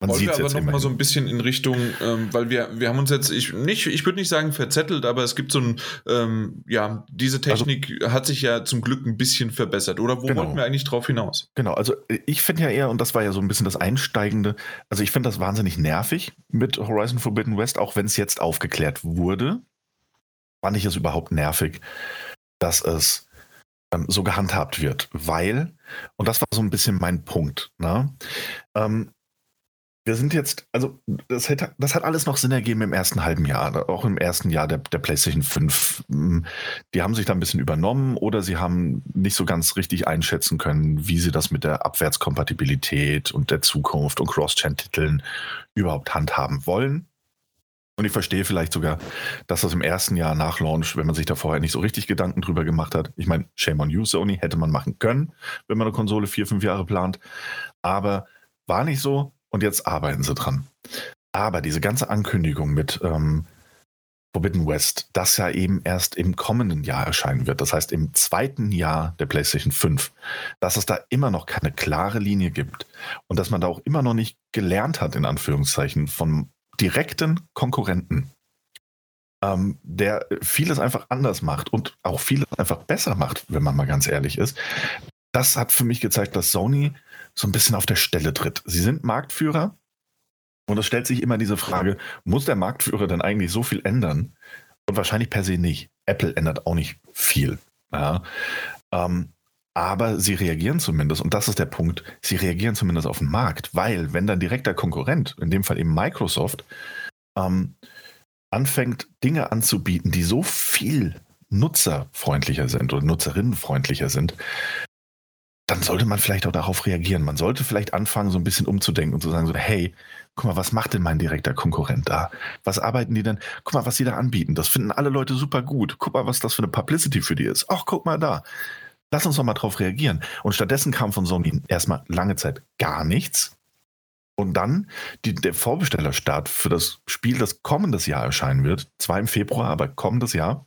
Man Wollen wir aber noch mal so ein bisschen in Richtung, ähm, weil wir, wir haben uns jetzt, ich nicht, ich würde nicht sagen verzettelt, aber es gibt so ein, ähm, ja, diese also Technik also, hat sich ja zum Glück ein bisschen verbessert. Oder wo genau. wollten wir eigentlich drauf hinaus? Genau, also ich finde ja eher, und das war ja so ein bisschen das Einsteigende, also ich finde das wahnsinnig nervig mit Horizon Forbidden West, auch wenn es jetzt aufgeklärt wurde, fand ich es überhaupt nervig, dass es ähm, so gehandhabt wird, weil, und das war so ein bisschen mein Punkt, ne? Ähm, wir sind jetzt, also das, hätte, das hat alles noch Sinn ergeben im ersten halben Jahr, auch im ersten Jahr der, der PlayStation 5. Hm, die haben sich da ein bisschen übernommen oder sie haben nicht so ganz richtig einschätzen können, wie sie das mit der Abwärtskompatibilität und der Zukunft und Cross-Chain-Titeln überhaupt handhaben wollen. Und ich verstehe vielleicht sogar, dass das im ersten Jahr nach Launch, wenn man sich da vorher nicht so richtig Gedanken drüber gemacht hat, ich meine, Shame on you, Sony, hätte man machen können, wenn man eine Konsole vier, fünf Jahre plant. Aber war nicht so und jetzt arbeiten sie dran. Aber diese ganze Ankündigung mit ähm, Forbidden West, das ja eben erst im kommenden Jahr erscheinen wird, das heißt im zweiten Jahr der PlayStation 5, dass es da immer noch keine klare Linie gibt und dass man da auch immer noch nicht gelernt hat, in Anführungszeichen, von direkten Konkurrenten, ähm, der vieles einfach anders macht und auch vieles einfach besser macht, wenn man mal ganz ehrlich ist. Das hat für mich gezeigt, dass Sony so ein bisschen auf der Stelle tritt. Sie sind Marktführer und es stellt sich immer diese Frage, muss der Marktführer denn eigentlich so viel ändern? Und wahrscheinlich per se nicht. Apple ändert auch nicht viel. Ja. Ähm, aber sie reagieren zumindest, und das ist der Punkt, sie reagieren zumindest auf den Markt, weil wenn dann direkter Konkurrent, in dem Fall eben Microsoft, ähm, anfängt, Dinge anzubieten, die so viel nutzerfreundlicher sind oder nutzerinnenfreundlicher sind, dann sollte man vielleicht auch darauf reagieren. Man sollte vielleicht anfangen, so ein bisschen umzudenken und zu sagen, so, hey, guck mal, was macht denn mein direkter Konkurrent da? Was arbeiten die denn? Guck mal, was sie da anbieten. Das finden alle Leute super gut. Guck mal, was das für eine Publicity für die ist. Ach, guck mal da. Lass uns doch mal drauf reagieren. Und stattdessen kam von Sony erstmal lange Zeit gar nichts. Und dann die, der Vorbestellerstart für das Spiel, das kommendes Jahr erscheinen wird. Zwar im Februar, aber kommendes Jahr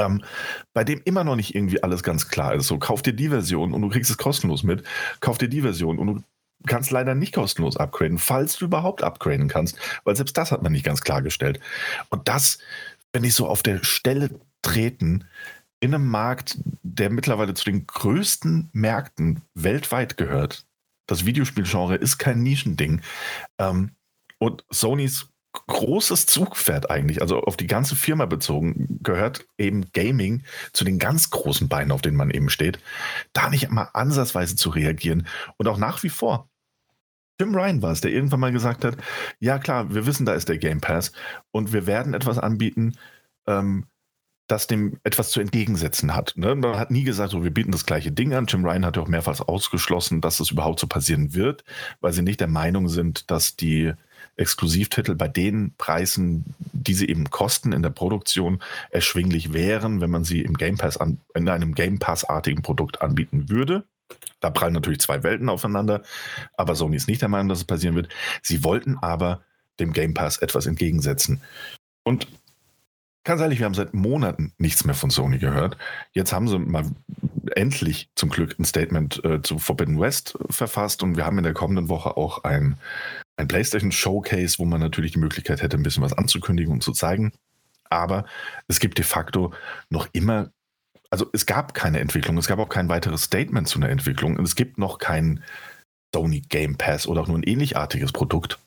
ähm, bei dem immer noch nicht irgendwie alles ganz klar ist. So, kauf dir die Version und du kriegst es kostenlos mit. Kauf dir die Version und du kannst leider nicht kostenlos upgraden, falls du überhaupt upgraden kannst, weil selbst das hat man nicht ganz klargestellt. Und das, wenn ich so auf der Stelle treten, in einem Markt, der mittlerweile zu den größten Märkten weltweit gehört. Das Videospielgenre ist kein Nischending. Ähm, und Sonys großes Zugpferd eigentlich, also auf die ganze Firma bezogen, gehört eben Gaming zu den ganz großen Beinen, auf denen man eben steht, da nicht mal ansatzweise zu reagieren und auch nach wie vor. Jim Ryan war es, der irgendwann mal gesagt hat, ja klar, wir wissen, da ist der Game Pass und wir werden etwas anbieten, ähm, das dem etwas zu entgegensetzen hat. Ne? Man hat nie gesagt, so, wir bieten das gleiche Ding an. Jim Ryan hat ja auch mehrfach ausgeschlossen, dass das überhaupt so passieren wird, weil sie nicht der Meinung sind, dass die Exklusivtitel bei den Preisen, die sie eben kosten in der Produktion, erschwinglich wären, wenn man sie im Game Pass an, in einem Game Pass-artigen Produkt anbieten würde. Da prallen natürlich zwei Welten aufeinander, aber Sony ist nicht der Meinung, dass es passieren wird. Sie wollten aber dem Game Pass etwas entgegensetzen. Und ganz ehrlich, wir haben seit Monaten nichts mehr von Sony gehört. Jetzt haben sie mal endlich zum Glück ein Statement äh, zu Forbidden West verfasst und wir haben in der kommenden Woche auch ein, ein PlayStation Showcase, wo man natürlich die Möglichkeit hätte, ein bisschen was anzukündigen und zu zeigen. Aber es gibt de facto noch immer, also es gab keine Entwicklung, es gab auch kein weiteres Statement zu einer Entwicklung und es gibt noch kein Sony Game Pass oder auch nur ein ähnlichartiges Produkt.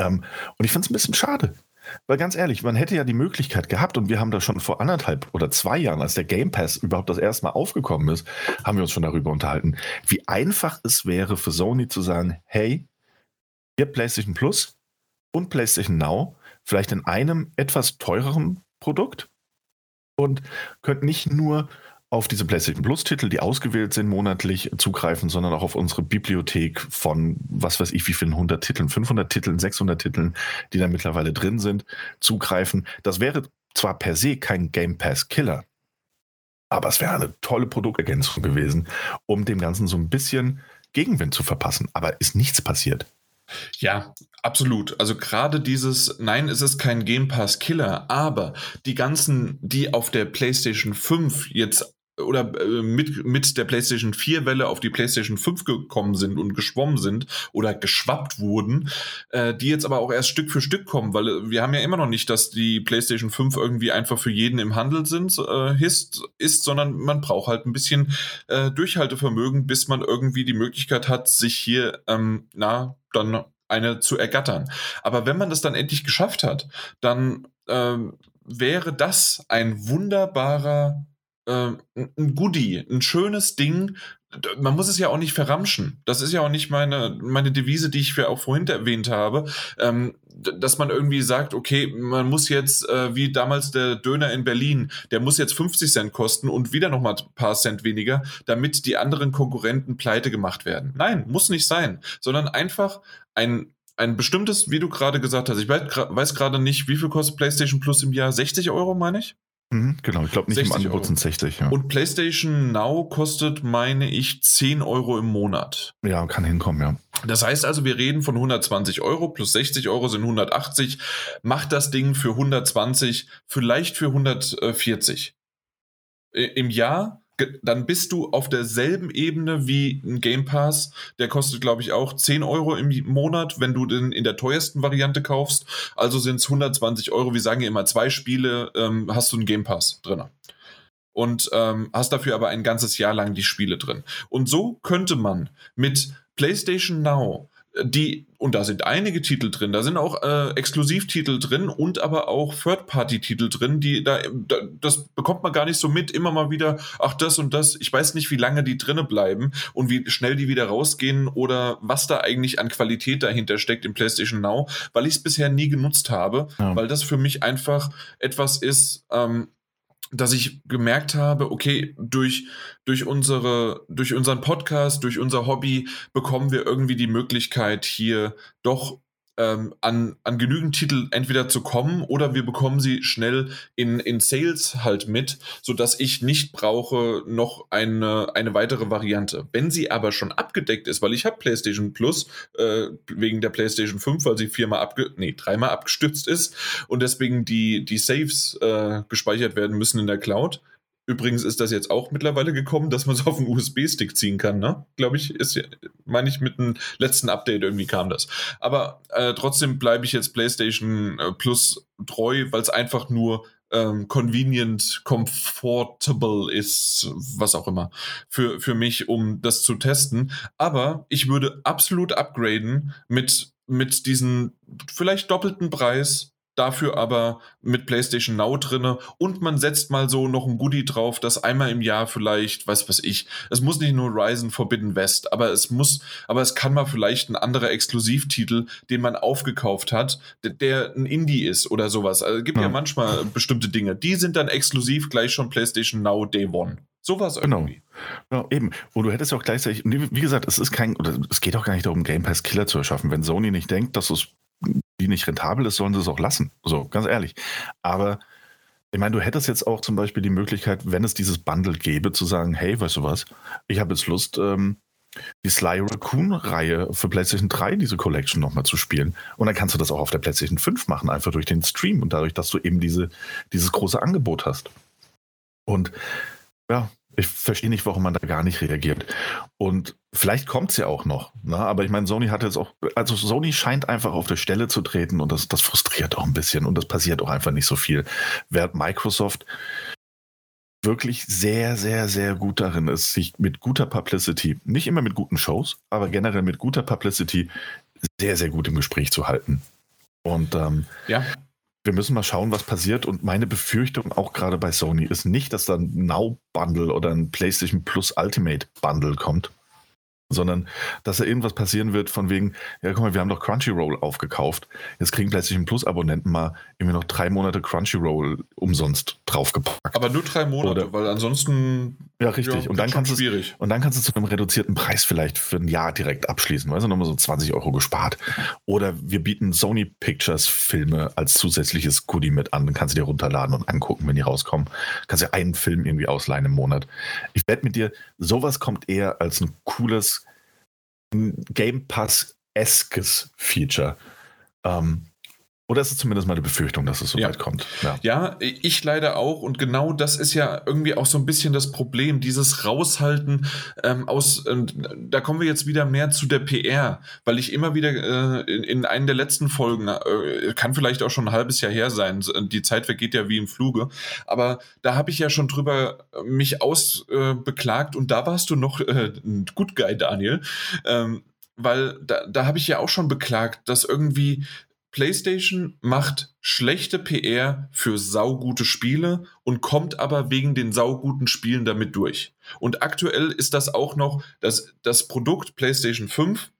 Ähm, und ich finde es ein bisschen schade. Weil ganz ehrlich, man hätte ja die Möglichkeit gehabt, und wir haben da schon vor anderthalb oder zwei Jahren, als der Game Pass überhaupt das erste Mal aufgekommen ist, haben wir uns schon darüber unterhalten, wie einfach es wäre für Sony zu sagen, hey, ihr PlayStation Plus und PlayStation Now vielleicht in einem etwas teureren Produkt und könnt nicht nur auf diese PlayStation Plus-Titel, die ausgewählt sind, monatlich zugreifen, sondern auch auf unsere Bibliothek von, was weiß ich, wie vielen 100 Titeln, 500 Titeln, 600 Titeln, die da mittlerweile drin sind, zugreifen. Das wäre zwar per se kein Game Pass-Killer, aber es wäre eine tolle Produktergänzung gewesen, um dem Ganzen so ein bisschen Gegenwind zu verpassen. Aber ist nichts passiert. Ja, absolut. Also gerade dieses, nein, es ist kein Game Pass Killer, aber die ganzen, die auf der PlayStation 5 jetzt oder äh, mit, mit der PlayStation 4 Welle auf die PlayStation 5 gekommen sind und geschwommen sind oder geschwappt wurden, äh, die jetzt aber auch erst Stück für Stück kommen, weil äh, wir haben ja immer noch nicht, dass die PlayStation 5 irgendwie einfach für jeden im Handel sind, äh, ist, ist, sondern man braucht halt ein bisschen äh, Durchhaltevermögen, bis man irgendwie die Möglichkeit hat, sich hier, ähm, na, dann eine zu ergattern. Aber wenn man das dann endlich geschafft hat, dann ähm, wäre das ein wunderbarer ein Goodie, ein schönes Ding. Man muss es ja auch nicht verramschen. Das ist ja auch nicht meine, meine Devise, die ich für auch vorhin erwähnt habe, ähm, dass man irgendwie sagt, okay, man muss jetzt, äh, wie damals der Döner in Berlin, der muss jetzt 50 Cent kosten und wieder nochmal ein paar Cent weniger, damit die anderen Konkurrenten pleite gemacht werden. Nein, muss nicht sein, sondern einfach ein ein bestimmtes, wie du gerade gesagt hast, ich weiß gerade nicht, wie viel kostet PlayStation Plus im Jahr? 60 Euro, meine ich? Mhm, genau, ich glaube nicht im Angebot sind 60. Ja. Und PlayStation Now kostet, meine ich, 10 Euro im Monat. Ja, kann hinkommen, ja. Das heißt also, wir reden von 120 Euro plus 60 Euro sind 180. Macht das Ding für 120, vielleicht für 140. Im Jahr dann bist du auf derselben Ebene wie ein Game Pass. Der kostet, glaube ich, auch 10 Euro im Monat, wenn du den in der teuersten Variante kaufst. Also sind es 120 Euro. Wir sagen ja immer, zwei Spiele ähm, hast du einen Game Pass drin. Und ähm, hast dafür aber ein ganzes Jahr lang die Spiele drin. Und so könnte man mit PlayStation Now die, und da sind einige Titel drin, da sind auch äh, Exklusivtitel drin und aber auch Third-Party-Titel drin, die da, da, das bekommt man gar nicht so mit, immer mal wieder, ach das und das, ich weiß nicht, wie lange die drinne bleiben und wie schnell die wieder rausgehen oder was da eigentlich an Qualität dahinter steckt im PlayStation Now, weil ich es bisher nie genutzt habe, ja. weil das für mich einfach etwas ist, ähm, dass ich gemerkt habe, okay, durch, durch unsere, durch unseren Podcast, durch unser Hobby bekommen wir irgendwie die Möglichkeit, hier doch ähm, an, an genügend Titel entweder zu kommen oder wir bekommen sie schnell in, in Sales halt mit, sodass ich nicht brauche noch eine, eine weitere Variante. Wenn sie aber schon abgedeckt ist, weil ich habe PlayStation Plus äh, wegen der PlayStation 5, weil sie viermal abge nee, dreimal abgestützt ist und deswegen die, die Saves äh, gespeichert werden müssen in der Cloud, Übrigens ist das jetzt auch mittlerweile gekommen, dass man es auf einen USB-Stick ziehen kann, ne? Glaube ich, ist meine ich, mit dem letzten Update irgendwie kam das. Aber äh, trotzdem bleibe ich jetzt PlayStation äh, Plus treu, weil es einfach nur ähm, convenient, comfortable ist, was auch immer, für, für mich, um das zu testen. Aber ich würde absolut upgraden mit, mit diesem vielleicht doppelten Preis dafür aber mit PlayStation Now drinne und man setzt mal so noch ein Goodie drauf, das einmal im Jahr vielleicht, was weiß ich, es muss nicht nur Ryzen Forbidden West, aber es muss, aber es kann mal vielleicht ein anderer Exklusivtitel, den man aufgekauft hat, der, der ein Indie ist oder sowas. Also es gibt ja. ja manchmal bestimmte Dinge, die sind dann exklusiv gleich schon PlayStation Now Day One. Sowas genau. irgendwie. Genau, eben. Und du hättest auch gleichzeitig, wie gesagt, es ist kein, oder es geht auch gar nicht darum, Game Pass Killer zu erschaffen. Wenn Sony nicht denkt, dass es die nicht rentabel ist, sollen sie es auch lassen. So, ganz ehrlich. Aber ich meine, du hättest jetzt auch zum Beispiel die Möglichkeit, wenn es dieses Bundle gäbe, zu sagen, hey, weißt du was, ich habe jetzt Lust, ähm, die Sly Raccoon-Reihe für PlayStation 3, diese Collection nochmal zu spielen. Und dann kannst du das auch auf der PlayStation 5 machen, einfach durch den Stream und dadurch, dass du eben diese, dieses große Angebot hast. Und ja, ich verstehe nicht, warum man da gar nicht reagiert. Und vielleicht kommt es ja auch noch. Ne? Aber ich meine, Sony hat jetzt auch, also Sony scheint einfach auf der Stelle zu treten und das, das frustriert auch ein bisschen und das passiert auch einfach nicht so viel. Während Microsoft wirklich sehr, sehr, sehr gut darin ist, sich mit guter Publicity, nicht immer mit guten Shows, aber generell mit guter Publicity sehr, sehr gut im Gespräch zu halten. Und ähm, ja. Wir müssen mal schauen, was passiert. Und meine Befürchtung auch gerade bei Sony ist nicht, dass da ein Now-Bundle oder ein PlayStation Plus Ultimate Bundle kommt, sondern dass da irgendwas passieren wird von wegen, ja guck mal, wir haben doch Crunchyroll aufgekauft. Jetzt kriegen PlayStation Plus Abonnenten mal irgendwie noch drei Monate Crunchyroll umsonst draufgepackt. Aber nur drei Monate, Oder, weil ansonsten ja richtig. Ja, und dann kannst du und dann kannst du zu einem reduzierten Preis vielleicht für ein Jahr direkt abschließen, weißt du, nochmal so 20 Euro gespart. Oder wir bieten Sony Pictures Filme als zusätzliches Goodie mit an, dann kannst du dir runterladen und angucken, wenn die rauskommen. Kannst dir einen Film irgendwie ausleihen im Monat. Ich wette mit dir, sowas kommt eher als ein cooles Game Pass-eskes Feature. Ähm, oder ist es zumindest mal die Befürchtung, dass es so ja. weit kommt? Ja. ja. ich leider auch. Und genau das ist ja irgendwie auch so ein bisschen das Problem, dieses Raushalten ähm, aus, äh, da kommen wir jetzt wieder mehr zu der PR, weil ich immer wieder äh, in, in einen der letzten Folgen, äh, kann vielleicht auch schon ein halbes Jahr her sein, die Zeit vergeht ja wie im Fluge, aber da habe ich ja schon drüber mich ausbeklagt und da warst du noch äh, ein Good Guy, Daniel. Ähm, weil da, da habe ich ja auch schon beklagt, dass irgendwie PlayStation macht schlechte PR für saugute Spiele und kommt aber wegen den sauguten Spielen damit durch. Und aktuell ist das auch noch, dass das Produkt PlayStation 5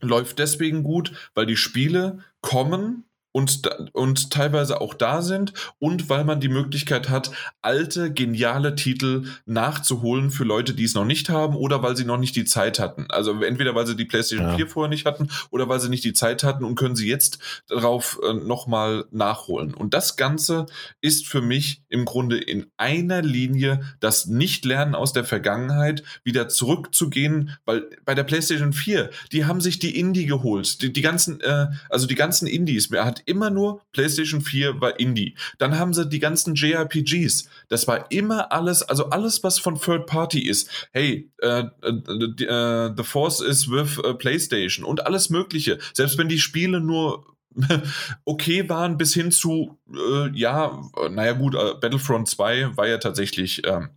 läuft deswegen gut, weil die Spiele kommen und, und teilweise auch da sind und weil man die Möglichkeit hat, alte, geniale Titel nachzuholen für Leute, die es noch nicht haben oder weil sie noch nicht die Zeit hatten. Also entweder weil sie die PlayStation ja. 4 vorher nicht hatten oder weil sie nicht die Zeit hatten und können sie jetzt darauf äh, nochmal nachholen. Und das Ganze ist für mich im Grunde in einer Linie das Nicht-Lernen aus der Vergangenheit, wieder zurückzugehen, weil bei der PlayStation 4, die haben sich die Indie geholt. Die, die ganzen, äh, also die ganzen Indies, hat immer nur PlayStation 4 war Indie. Dann haben sie die ganzen JRPGs. Das war immer alles, also alles, was von Third Party ist. Hey, äh, äh, äh, The Force is with äh, PlayStation und alles Mögliche. Selbst wenn die Spiele nur okay waren bis hin zu, äh, ja, naja gut, äh, Battlefront 2 war ja tatsächlich ähm,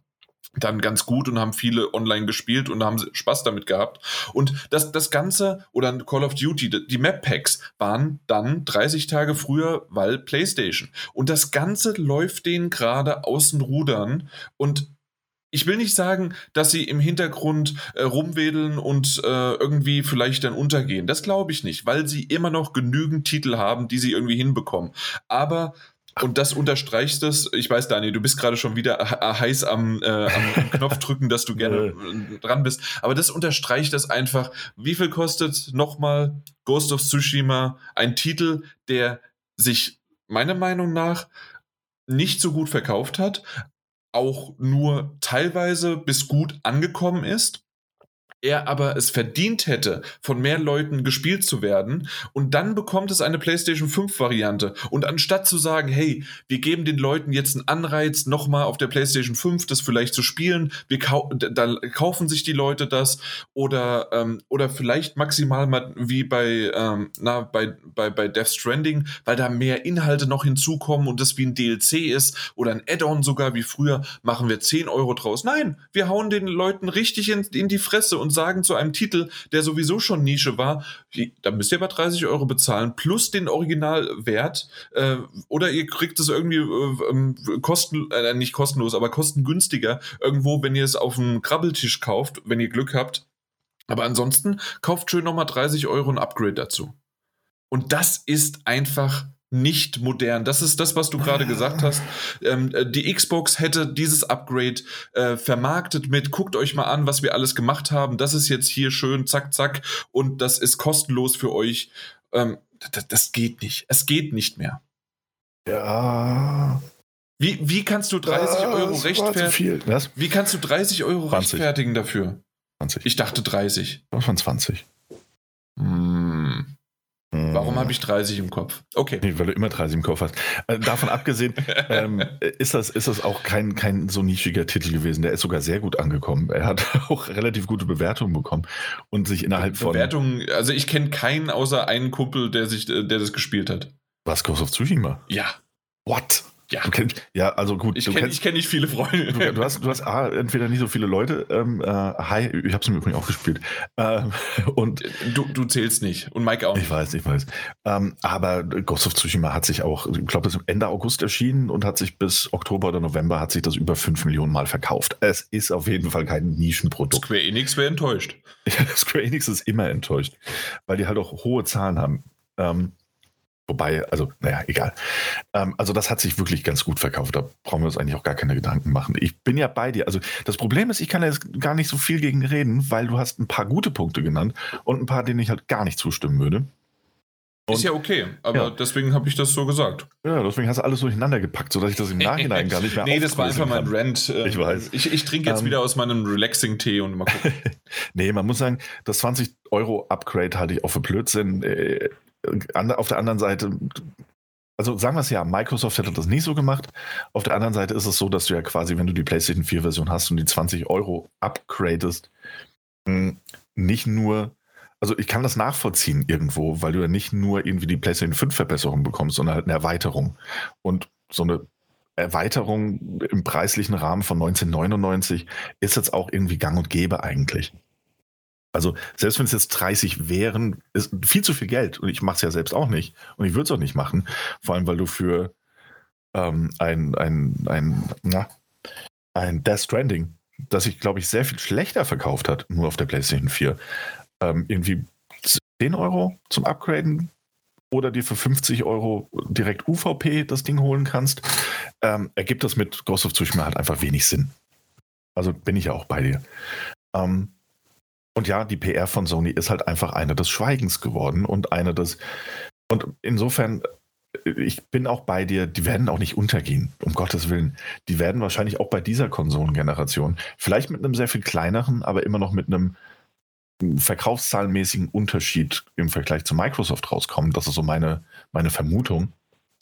dann ganz gut und haben viele online gespielt und haben Spaß damit gehabt. Und das, das Ganze, oder Call of Duty, die Map Packs waren dann 30 Tage früher, weil PlayStation. Und das Ganze läuft denen gerade außen Rudern und ich will nicht sagen, dass sie im Hintergrund äh, rumwedeln und äh, irgendwie vielleicht dann untergehen. Das glaube ich nicht, weil sie immer noch genügend Titel haben, die sie irgendwie hinbekommen. Aber und das unterstreicht es. Ich weiß, Daniel, du bist gerade schon wieder heiß am, äh, am Knopf drücken, dass du gerne dran bist. Aber das unterstreicht das einfach. Wie viel kostet nochmal Ghost of Tsushima? Ein Titel, der sich meiner Meinung nach nicht so gut verkauft hat, auch nur teilweise bis gut angekommen ist er aber es verdient hätte, von mehr Leuten gespielt zu werden. Und dann bekommt es eine PlayStation 5 Variante. Und anstatt zu sagen, hey, wir geben den Leuten jetzt einen Anreiz, nochmal auf der PlayStation 5 das vielleicht zu spielen, wir kau da kaufen sich die Leute das oder, ähm, oder vielleicht maximal mal wie bei, ähm, na, bei, bei, bei Death Stranding, weil da mehr Inhalte noch hinzukommen und das wie ein DLC ist oder ein Add-on sogar wie früher, machen wir 10 Euro draus. Nein, wir hauen den Leuten richtig in, in die Fresse und sagen zu einem Titel, der sowieso schon Nische war, da müsst ihr aber 30 Euro bezahlen, plus den Originalwert, äh, oder ihr kriegt es irgendwie äh, ähm, kosten, äh, nicht kostenlos, aber kostengünstiger irgendwo, wenn ihr es auf dem Krabbeltisch kauft, wenn ihr Glück habt. Aber ansonsten kauft schön nochmal 30 Euro ein Upgrade dazu. Und das ist einfach nicht modern. Das ist das, was du gerade gesagt hast. Ähm, äh, die Xbox hätte dieses Upgrade äh, vermarktet mit, guckt euch mal an, was wir alles gemacht haben. Das ist jetzt hier schön, zack, zack. Und das ist kostenlos für euch. Ähm, das, das geht nicht. Es geht nicht mehr. Ja. Wie, wie kannst du 30 Euro rechtfertigen? Wie kannst du 30 Euro 20. rechtfertigen dafür? 20. Ich dachte 30. Das waren 20. Hm. Warum habe ich 30 im Kopf? Okay. Nee, weil du immer 30 im Kopf hast. Äh, davon abgesehen, ähm, ist, das, ist das auch kein, kein so nischiger Titel gewesen. Der ist sogar sehr gut angekommen. Er hat auch relativ gute Bewertungen bekommen und sich innerhalb von. Bewertungen, also ich kenne keinen außer einen Kumpel, der sich, der das gespielt hat. Was Ghost of Tsushima? Ja. What? Ja. Kennst, ja, also gut. Ich kenne kenn nicht viele Freunde. Du, du, hast, du hast A, entweder nicht so viele Leute, ähm, äh, hi, ich habe es im Übrigen auch gespielt. Ähm, und Du, du zählst nicht. Und Mike auch ich weiß, ich weiß. Ähm, aber Ghost of Tsushima hat sich auch, ich glaube, das ist Ende August erschienen und hat sich bis Oktober oder November hat sich das über 5 Millionen Mal verkauft. Es ist auf jeden Fall kein Nischenprodukt. Square Enix wäre enttäuscht. Square Enix ist immer enttäuscht, weil die halt auch hohe Zahlen haben. Ähm, wobei, also, naja, egal. Ähm, also, das hat sich wirklich ganz gut verkauft. Da brauchen wir uns eigentlich auch gar keine Gedanken machen. Ich bin ja bei dir. Also, das Problem ist, ich kann jetzt gar nicht so viel gegen reden, weil du hast ein paar gute Punkte genannt und ein paar, denen ich halt gar nicht zustimmen würde. Ist Und- ja okay, aber Ja. deswegen habe ich das so gesagt. Ja, deswegen hast du alles durcheinander gepackt, sodass ich das im Nachhinein gar nicht mehr Nee, das war einfach mein. Rant. Ähm, Ich weiß. Ich, ich trinke jetzt Ähm, wieder aus meinem Relaxing-Tee und mal gucken. Nee, man muss sagen, das 20 Euro Upgrade halte ich auch für Blödsinn. Auf der anderen Seite, also sagen wir es ja, Microsoft hätte das nicht so gemacht. Auf der anderen Seite ist es so, dass du ja quasi, wenn du die PlayStation 4 Version hast und die 20 Euro upgradest, mh, nicht nur, also ich kann das nachvollziehen irgendwo, weil du ja nicht nur irgendwie die PlayStation 5 Verbesserung bekommst, sondern halt eine Erweiterung. Und so eine Erweiterung im preislichen Rahmen von 1999 ist jetzt auch irgendwie gang und gäbe eigentlich. Also selbst wenn es jetzt 30 wären, ist viel zu viel Geld. Und ich mache es ja selbst auch nicht. Und ich würde es auch nicht machen. Vor allem, weil du für ähm, ein, ein, ein, na, ein Death Stranding, das sich, glaube ich, sehr viel schlechter verkauft hat, nur auf der PlayStation 4, ähm, irgendwie 10 Euro zum Upgraden oder dir für 50 Euro direkt UVP das Ding holen kannst, ähm, ergibt das mit Ghost of Tsushima halt einfach wenig Sinn. Also bin ich ja auch bei dir. Ähm, und ja, die PR von Sony ist halt einfach eine des Schweigens geworden und eine des. Und insofern, äh, ich bin auch bei dir, die werden auch nicht untergehen, um Gottes Willen. Die werden wahrscheinlich auch bei dieser Konsolengeneration, vielleicht mit einem sehr viel kleineren, aber immer noch mit einem verkaufszahlenmäßigen Unterschied im Vergleich zu Microsoft rauskommen. Das ist so meine, meine Vermutung,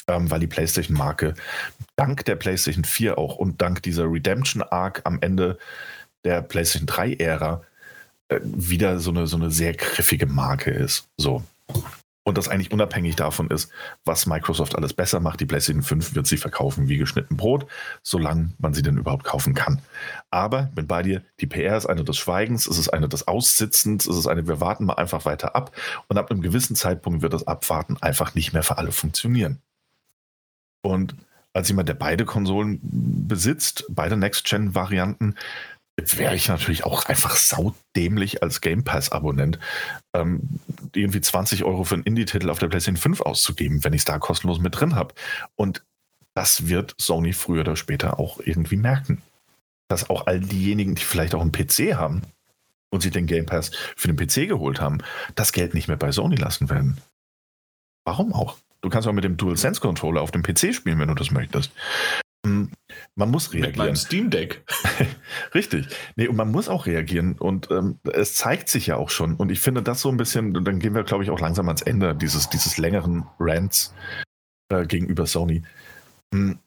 ähm, weil die PlayStation-Marke dank der PlayStation 4 auch und dank dieser Redemption-Arc am Ende der PlayStation 3-Ära äh, wieder so eine, so eine sehr griffige Marke ist. So. Und das eigentlich unabhängig davon ist, was Microsoft alles besser macht. Die PlayStation 5 wird sie verkaufen wie geschnitten Brot, solange man sie denn überhaupt kaufen kann. Aber bin bei dir, die PR ist eine des Schweigens, es ist eine des Aussitzens, es ist eine, wir warten mal einfach weiter ab. Und ab einem gewissen Zeitpunkt wird das Abwarten einfach nicht mehr für alle funktionieren. Und als jemand, der beide Konsolen besitzt, beide Next-Gen-Varianten, wäre ich natürlich auch einfach saudämlich als Game Pass-Abonnent, ähm, irgendwie 20 Euro für einen Indie-Titel auf der PlayStation 5 auszugeben, wenn ich es da kostenlos mit drin habe. Und das wird Sony früher oder später auch irgendwie merken. Dass auch all diejenigen, die vielleicht auch einen PC haben und sich den Game Pass für den PC geholt haben, das Geld nicht mehr bei Sony lassen werden. Warum auch? Du kannst auch mit dem DualSense Controller auf dem PC spielen, wenn du das möchtest. Man muss Mit reagieren. meinem Steam Deck. Richtig. Nee, und man muss auch reagieren. Und ähm, es zeigt sich ja auch schon. Und ich finde das so ein bisschen, und dann gehen wir, glaube ich, auch langsam ans Ende dieses, dieses längeren Rants äh, gegenüber Sony. Hm,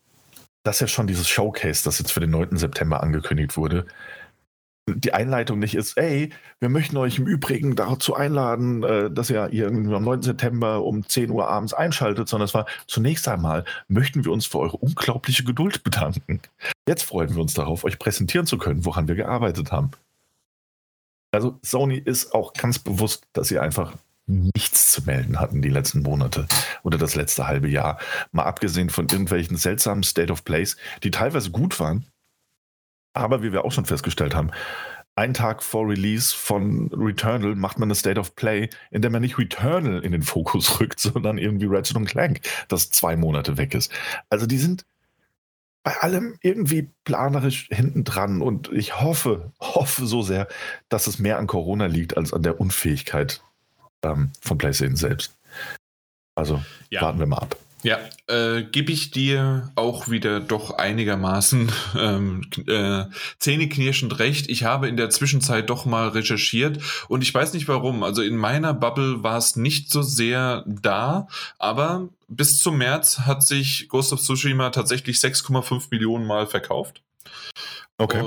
Das ist ja schon dieses Showcase, das jetzt für den 9. September angekündigt wurde. Die Einleitung nicht ist, ey, wir möchten euch im Übrigen dazu einladen, äh, dass ihr irgendwie am 9. September um 10 Uhr abends einschaltet, sondern es war zunächst einmal, möchten wir uns für eure unglaubliche Geduld bedanken. Jetzt freuen wir uns darauf, euch präsentieren zu können, woran wir gearbeitet haben. Also Sony ist auch ganz bewusst, dass sie einfach nichts zu melden hatten die letzten Monate oder das letzte halbe Jahr. Mal abgesehen von irgendwelchen seltsamen State of Plays, die teilweise gut waren, aber wie wir auch schon festgestellt haben, einen Tag vor Release von Returnal macht man eine State of Play, in der man nicht Returnal in den Fokus rückt, sondern irgendwie Ratchet Clank, das zwei Monate weg ist. Also die sind bei allem irgendwie planerisch hinten dran und ich hoffe, hoffe so sehr, dass es mehr an Corona liegt als an der Unfähigkeit ähm, von PlayStation selbst. Also ja. warten wir mal ab. Ja, äh, gebe ich dir auch wieder doch einigermaßen ähm, äh, zähneknirschend recht. Ich habe in der Zwischenzeit doch mal recherchiert und ich weiß nicht warum. Also in meiner Bubble war es nicht so sehr da, aber bis zum März hat sich Ghost of Tsushima tatsächlich 6,5 Millionen Mal verkauft. Okay.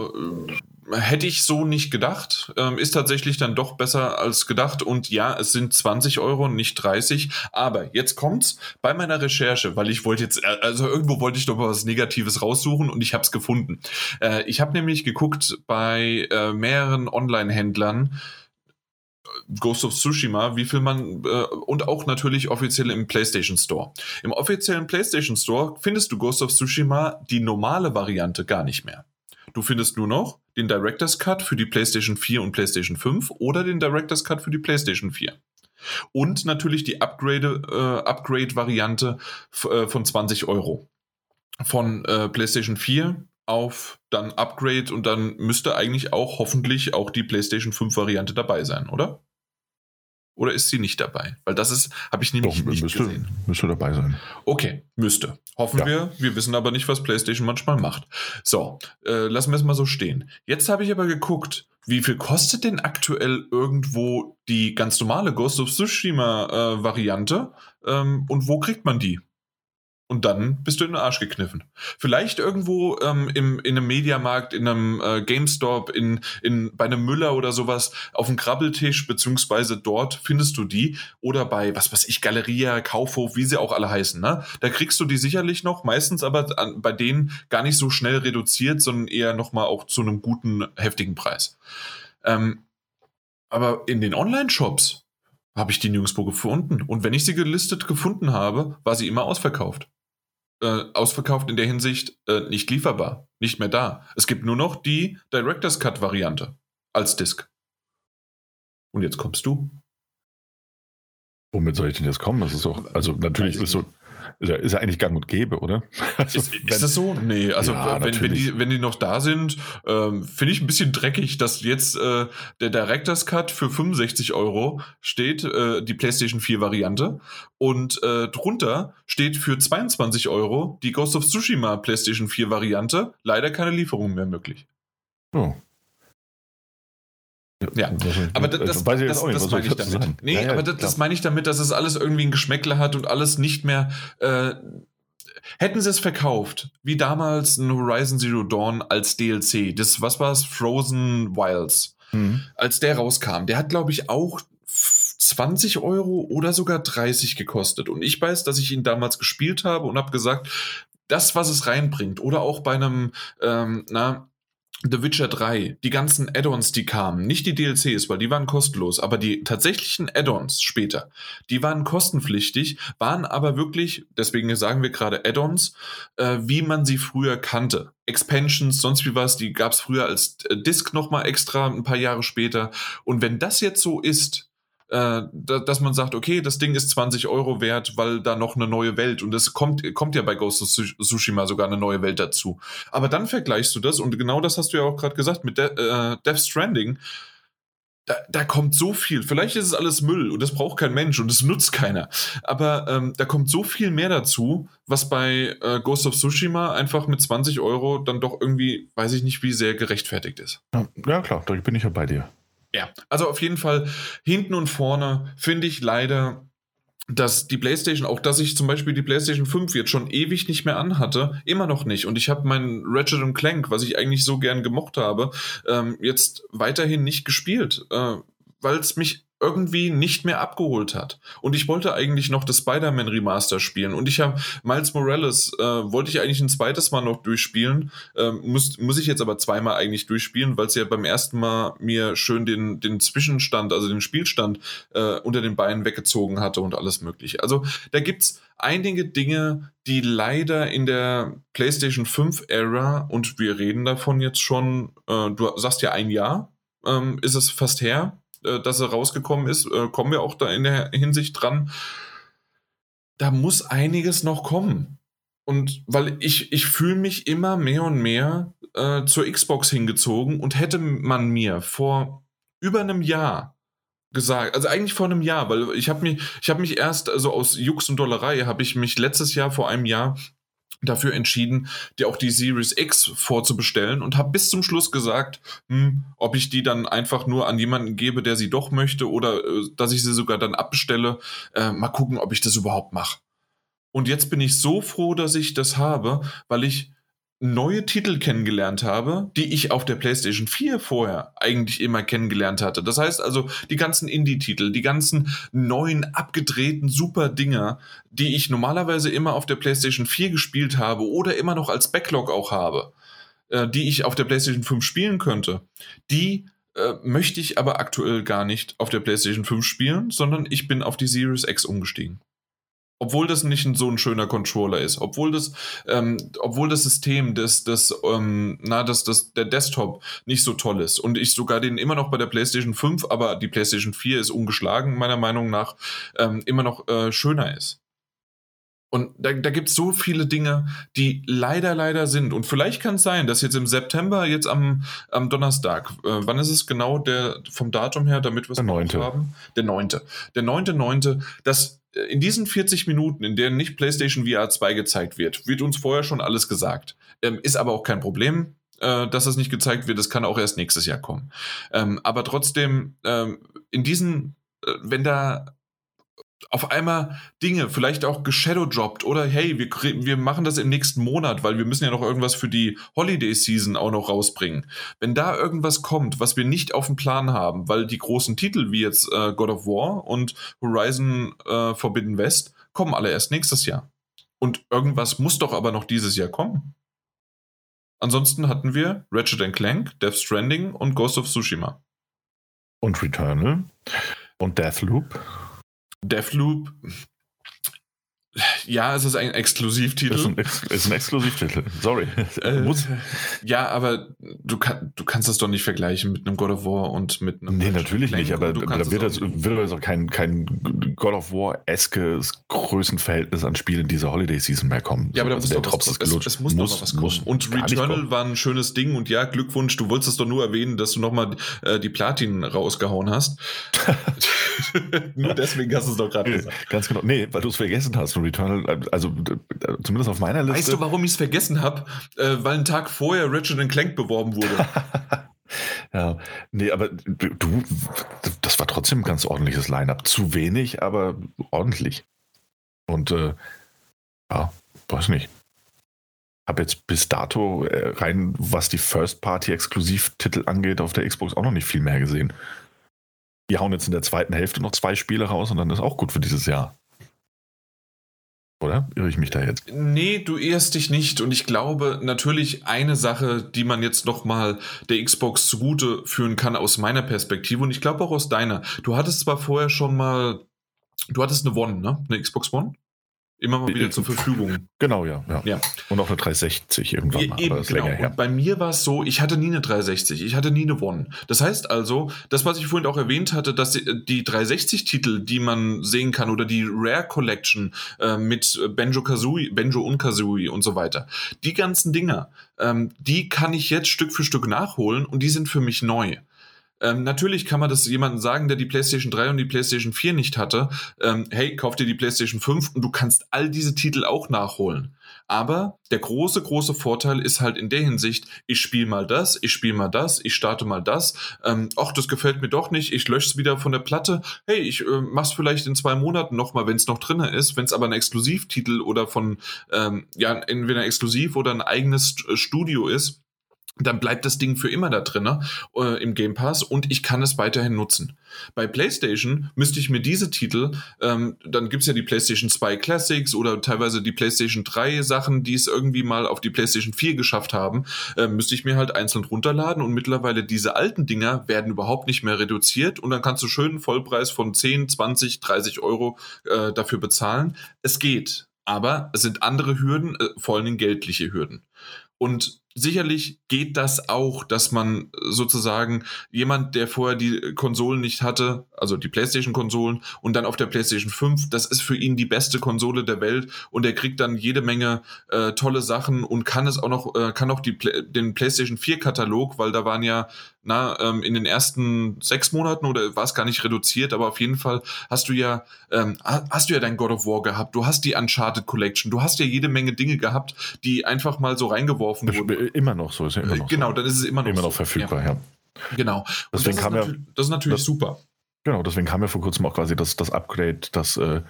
Hätte ich so nicht gedacht. Ähm, ist tatsächlich dann doch besser als gedacht. Und ja, es sind 20 Euro, nicht 30. Aber jetzt kommt's bei meiner Recherche, weil ich wollte jetzt, äh, also irgendwo wollte ich doch mal was Negatives raussuchen und ich habe es gefunden. Äh, ich habe nämlich geguckt bei äh, mehreren Online-Händlern, Ghost of Tsushima, wie viel man äh, und auch natürlich offiziell im PlayStation Store. Im offiziellen PlayStation Store findest du Ghost of Tsushima die normale Variante gar nicht mehr. Du findest nur noch den Director's Cut für die PlayStation 4 und PlayStation 5 oder den Director's Cut für die PlayStation 4. Und natürlich die Upgrade, äh, Upgrade-Variante äh, von 20 Euro. Von äh, PlayStation 4 auf dann Upgrade und dann müsste eigentlich auch hoffentlich auch die PlayStation 5 Variante dabei sein, oder? Oder ist sie nicht dabei? Weil das ist, habe ich nämlich Doch, nicht müsste, gesehen. Müsste dabei sein. Okay, müsste. Hoffen ja. wir. Wir wissen aber nicht, was PlayStation manchmal macht. So, äh, lassen wir es mal so stehen. Jetzt habe ich aber geguckt, wie viel kostet denn aktuell irgendwo die ganz normale Ghost of Tsushima äh, Variante ähm, und wo kriegt man die? Und dann bist du in den Arsch gekniffen. Vielleicht irgendwo ähm, im, in einem Mediamarkt, in einem äh, GameStop, in, in, bei einem Müller oder sowas auf dem Krabbeltisch, beziehungsweise dort findest du die. Oder bei, was weiß ich, Galeria, Kaufhof, wie sie auch alle heißen. Ne? Da kriegst du die sicherlich noch, meistens aber an, bei denen gar nicht so schnell reduziert, sondern eher nochmal auch zu einem guten, heftigen Preis. Ähm, aber in den Online-Shops habe ich die nirgendwo gefunden. Und wenn ich sie gelistet gefunden habe, war sie immer ausverkauft äh, ausverkauft in der Hinsicht äh, nicht lieferbar, nicht mehr da. Es gibt nur noch die Director's Cut Variante als Disc. Und jetzt kommst du. Womit soll ich denn jetzt kommen? Das ist auch, also natürlich ist so, ist ja, ist ja eigentlich gang und gäbe, oder? Also, ist, wenn, ist, das so? Nee, also ja, wenn, wenn, die, wenn die noch da sind, ähm, finde ich ein bisschen dreckig, dass jetzt äh, der Director's Cut für 65 Euro steht, äh, die PlayStation 4 Variante, und äh, drunter steht für 22 Euro die Ghost of Tsushima PlayStation 4 Variante, leider keine Lieferung mehr möglich. Oh. Ja, aber das, das, das, meine ich damit. Nee, ja, aber das, das meine ich damit, dass es alles irgendwie ein Geschmäckle hat und alles nicht mehr. Äh, hätten sie es verkauft, wie damals ein Horizon Zero Dawn als DLC, das, was war es, Frozen Wilds, mhm. als der rauskam, der hat, glaube ich, auch 20 Euro oder sogar 30 gekostet. Und ich weiß, dass ich ihn damals gespielt habe und habe gesagt, das, was es reinbringt, oder auch bei einem, ähm, na, The Witcher 3, die ganzen Add-ons, die kamen, nicht die DLCs, weil die waren kostenlos, aber die tatsächlichen Add-ons später, die waren kostenpflichtig, waren aber wirklich, deswegen sagen wir gerade Add-ons, äh, wie man sie früher kannte. Expansions, sonst wie was, die gab es früher als äh, Disc nochmal extra, ein paar Jahre später. Und wenn das jetzt so ist, äh, dass man sagt, okay, das Ding ist 20 Euro wert, weil da noch eine neue Welt und es kommt, kommt ja bei Ghost of Tsushima sogar eine neue Welt dazu. Aber dann vergleichst du das und genau das hast du ja auch gerade gesagt mit De äh, Death Stranding. Da, da, kommt so viel. Vielleicht ist es alles Müll und das braucht kein Mensch und es nutzt keiner. Aber ähm, da kommt so viel mehr dazu, was bei äh, Ghost of Tsushima einfach mit 20 Euro dann doch irgendwie, weiß ich nicht, wie sehr gerechtfertigt ist. Ja, ja klar, da bin ich ja bei dir. Ja, also auf jeden Fall hinten und vorne finde ich leider, dass die PlayStation, auch dass ich zum Beispiel die PlayStation 5 jetzt schon ewig nicht mehr anhatte, immer noch nicht. Und ich habe mein Ratchet Clank, was ich eigentlich so gern gemocht habe, ähm, jetzt weiterhin nicht gespielt, äh, weil es mich irgendwie nicht mehr abgeholt hat. Und ich wollte eigentlich noch das Spider-Man Remaster spielen. Und ich habe Miles Morales, äh, wollte ich eigentlich ein zweites Mal noch durchspielen. Äh, muss, muss ich jetzt aber zweimal eigentlich durchspielen, weil es ja beim ersten Mal mir schön den, den Zwischenstand, also den Spielstand äh, unter den Beinen weggezogen hatte und alles mögliche. Also da gibt's einige Dinge, die leider in der PlayStation 5 Era, und wir reden davon jetzt schon, äh, du sagst ja ein Jahr, ähm, ist es fast her, äh, dass er rausgekommen ist, äh, kommen wir auch da in der Hinsicht dran. Da muss einiges noch kommen. Und weil ich, ich fühle mich immer mehr und mehr äh, zur Xbox hingezogen und hätte man mir vor über einem Jahr gesagt, also eigentlich vor einem Jahr, weil ich habe mich, ich habe mich erst, also aus Jux und Dollerei, habe ich mich letztes Jahr vor einem Jahr dafür entschieden, dir auch die Series X vorzubestellen und habe bis zum Schluss gesagt, hm, ob ich die dann einfach nur an jemanden gebe, der sie doch möchte oder äh, dass ich sie sogar dann abbestelle. Äh, mal gucken, ob ich das überhaupt mache. Und jetzt bin ich so froh, dass ich das habe, weil ich neue Titel kennengelernt habe, die ich auf der PlayStation 4 vorher eigentlich immer kennengelernt hatte. Das heißt also, die ganzen Indie-Titel, die ganzen neuen, abgedrehten Super-Dinger, die ich normalerweise immer auf der PlayStation 4 gespielt habe oder immer noch als Backlog auch habe, äh, die ich auf der PlayStation 5 spielen könnte, die äh, möchte ich aber aktuell gar nicht auf der PlayStation 5 spielen, sondern ich bin auf die Series X umgestiegen. Obwohl das nicht so ein schöner Controller ist, obwohl das, ähm, obwohl das System des, des, ähm, na, das, das, der Desktop nicht so toll ist und ich sogar den immer noch bei der PlayStation 5, aber die PlayStation 4 ist ungeschlagen, meiner Meinung nach, ähm, immer noch äh, schöner ist. Und da, da gibt es so viele Dinge, die leider, leider sind. Und vielleicht kann es sein, dass jetzt im September, jetzt am, am Donnerstag, äh, wann ist es genau der vom Datum her, damit wir es haben? Der 9. Der 9.9., dass in diesen 40 Minuten, in denen nicht PlayStation VR 2 gezeigt wird, wird uns vorher schon alles gesagt. Ähm, ist aber auch kein Problem, äh, dass es nicht gezeigt wird. Das kann auch erst nächstes Jahr kommen. Ähm, aber trotzdem, ähm, in diesen, äh, wenn da auf einmal Dinge vielleicht auch geshadowdroppt oder hey, wir, wir machen das im nächsten Monat, weil wir müssen ja noch irgendwas für die Holiday Season auch noch rausbringen. Wenn da irgendwas kommt, was wir nicht auf dem Plan haben, weil die großen Titel wie jetzt äh, God of War und Horizon äh, Forbidden West kommen alle erst nächstes Jahr. Und irgendwas muss doch aber noch dieses Jahr kommen. Ansonsten hatten wir Ratchet Clank, Death Stranding und Ghost of Tsushima. Und Returnal und Deathloop. Deathloop ja, es ist ein Exklusivtitel. Es ist ein, Ex ist ein Exklusivtitel, sorry. Äh, ja, aber du, kann, du kannst das doch nicht vergleichen mit einem God of War und mit einem. Nee, natürlich nicht, aber da wird das, wird das auch kein, kein God of War-eskes Größenverhältnis an Spielen dieser Holiday Season mehr kommen. Ja, aber da also muss doch was, es, es, muss, muss doch was kommen. Und Returnal war ein schönes Ding und ja, Glückwunsch, du wolltest es doch nur erwähnen, dass du nochmal äh, die Platin rausgehauen hast. nur deswegen hast du es doch gerade gesagt. Ganz genau. Nee, weil du es vergessen hast. Returnal, also zumindest auf meiner Liste. Weißt du, warum ich es vergessen habe? Äh, weil ein Tag vorher Ratchet Clank beworben wurde. ja, nee, aber du, das war trotzdem ein ganz ordentliches Line-Up. Zu wenig, aber ordentlich. Und äh, ja, weiß nicht. Habe jetzt bis dato äh, rein, was die First-Party-Exklusivtitel angeht, auf der Xbox auch noch nicht viel mehr gesehen. Die hauen jetzt in der zweiten Hälfte noch zwei Spiele raus und dann ist auch gut für dieses Jahr. Oder? Irre ich mich da jetzt? Nee, du irrst dich nicht. Und ich glaube, natürlich eine Sache, die man jetzt nochmal der Xbox zugute führen kann aus meiner Perspektive und ich glaube auch aus deiner. Du hattest zwar vorher schon mal, du hattest eine One, ne? Eine Xbox One? Immer mal wieder zur Verfügung. Genau, ja, ja. ja. Und auch eine 360 irgendwann mal. Eben, genau. Und bei mir war es so, ich hatte nie eine 360, ich hatte nie eine One. Das heißt also, das, was ich vorhin auch erwähnt hatte, dass die 360-Titel, die man sehen kann, oder die Rare Collection äh, mit Benjo Kazooie, Benjo und Kazooie und so weiter, die ganzen Dinger, ähm, die kann ich jetzt Stück für Stück nachholen und die sind für mich neu. Ähm, natürlich kann man das jemandem sagen, der die PlayStation 3 und die PlayStation 4 nicht hatte. Ähm, hey, kauf dir die PlayStation 5 und du kannst all diese Titel auch nachholen. Aber der große, große Vorteil ist halt in der Hinsicht, ich spiele mal das, ich spiele mal das, ich starte mal das. Ähm, das gefällt mir doch nicht, ich lösche es wieder von der Platte. Hey, ich äh, mach's vielleicht in zwei Monaten nochmal, wenn es noch drin ist. Wenn es aber ein Exklusivtitel oder von, ähm, ja, entweder exklusiv oder ein eigenes Studio ist, dann bleibt das Ding für immer da drin äh, im Game Pass und ich kann es weiterhin nutzen. Bei PlayStation müsste ich mir diese Titel, ähm, dann gibt's ja die PlayStation 2 Classics oder teilweise die PlayStation 3 Sachen, die es irgendwie mal auf die PlayStation 4 geschafft haben, äh, müsste ich mir halt einzeln runterladen und mittlerweile diese alten Dinger werden überhaupt nicht mehr reduziert und dann kannst du schön einen Vollpreis von 10, 20, 30 Euro äh, dafür bezahlen. Es geht, aber es sind andere Hürden, äh, vor Dingen geldliche Hürden. Und sicherlich geht das auch, dass man sozusagen jemand, der vorher die Konsolen nicht hatte, also die PlayStation-Konsolen und dann auf der PlayStation 5, das ist für ihn die beste Konsole der Welt und er kriegt dann jede Menge äh, tolle Sachen und kann es auch noch, äh, kann auch die, den PlayStation 4-Katalog, weil da waren ja na, ähm, in den ersten sechs Monaten oder war es gar nicht reduziert, aber auf jeden Fall hast du ja, ähm, hast du ja dein God of War gehabt, du hast die Uncharted Collection, du hast ja jede Menge Dinge gehabt, die einfach mal so reingeworfen wurden. Immer noch so, ist ja immer noch Genau, so. dann ist es immer noch, immer noch so. verfügbar, ja. ja. Genau. Deswegen das, kam ist ja, das ist natürlich das, super. Genau, deswegen kam ja vor kurzem auch quasi das, das Upgrade, dass äh,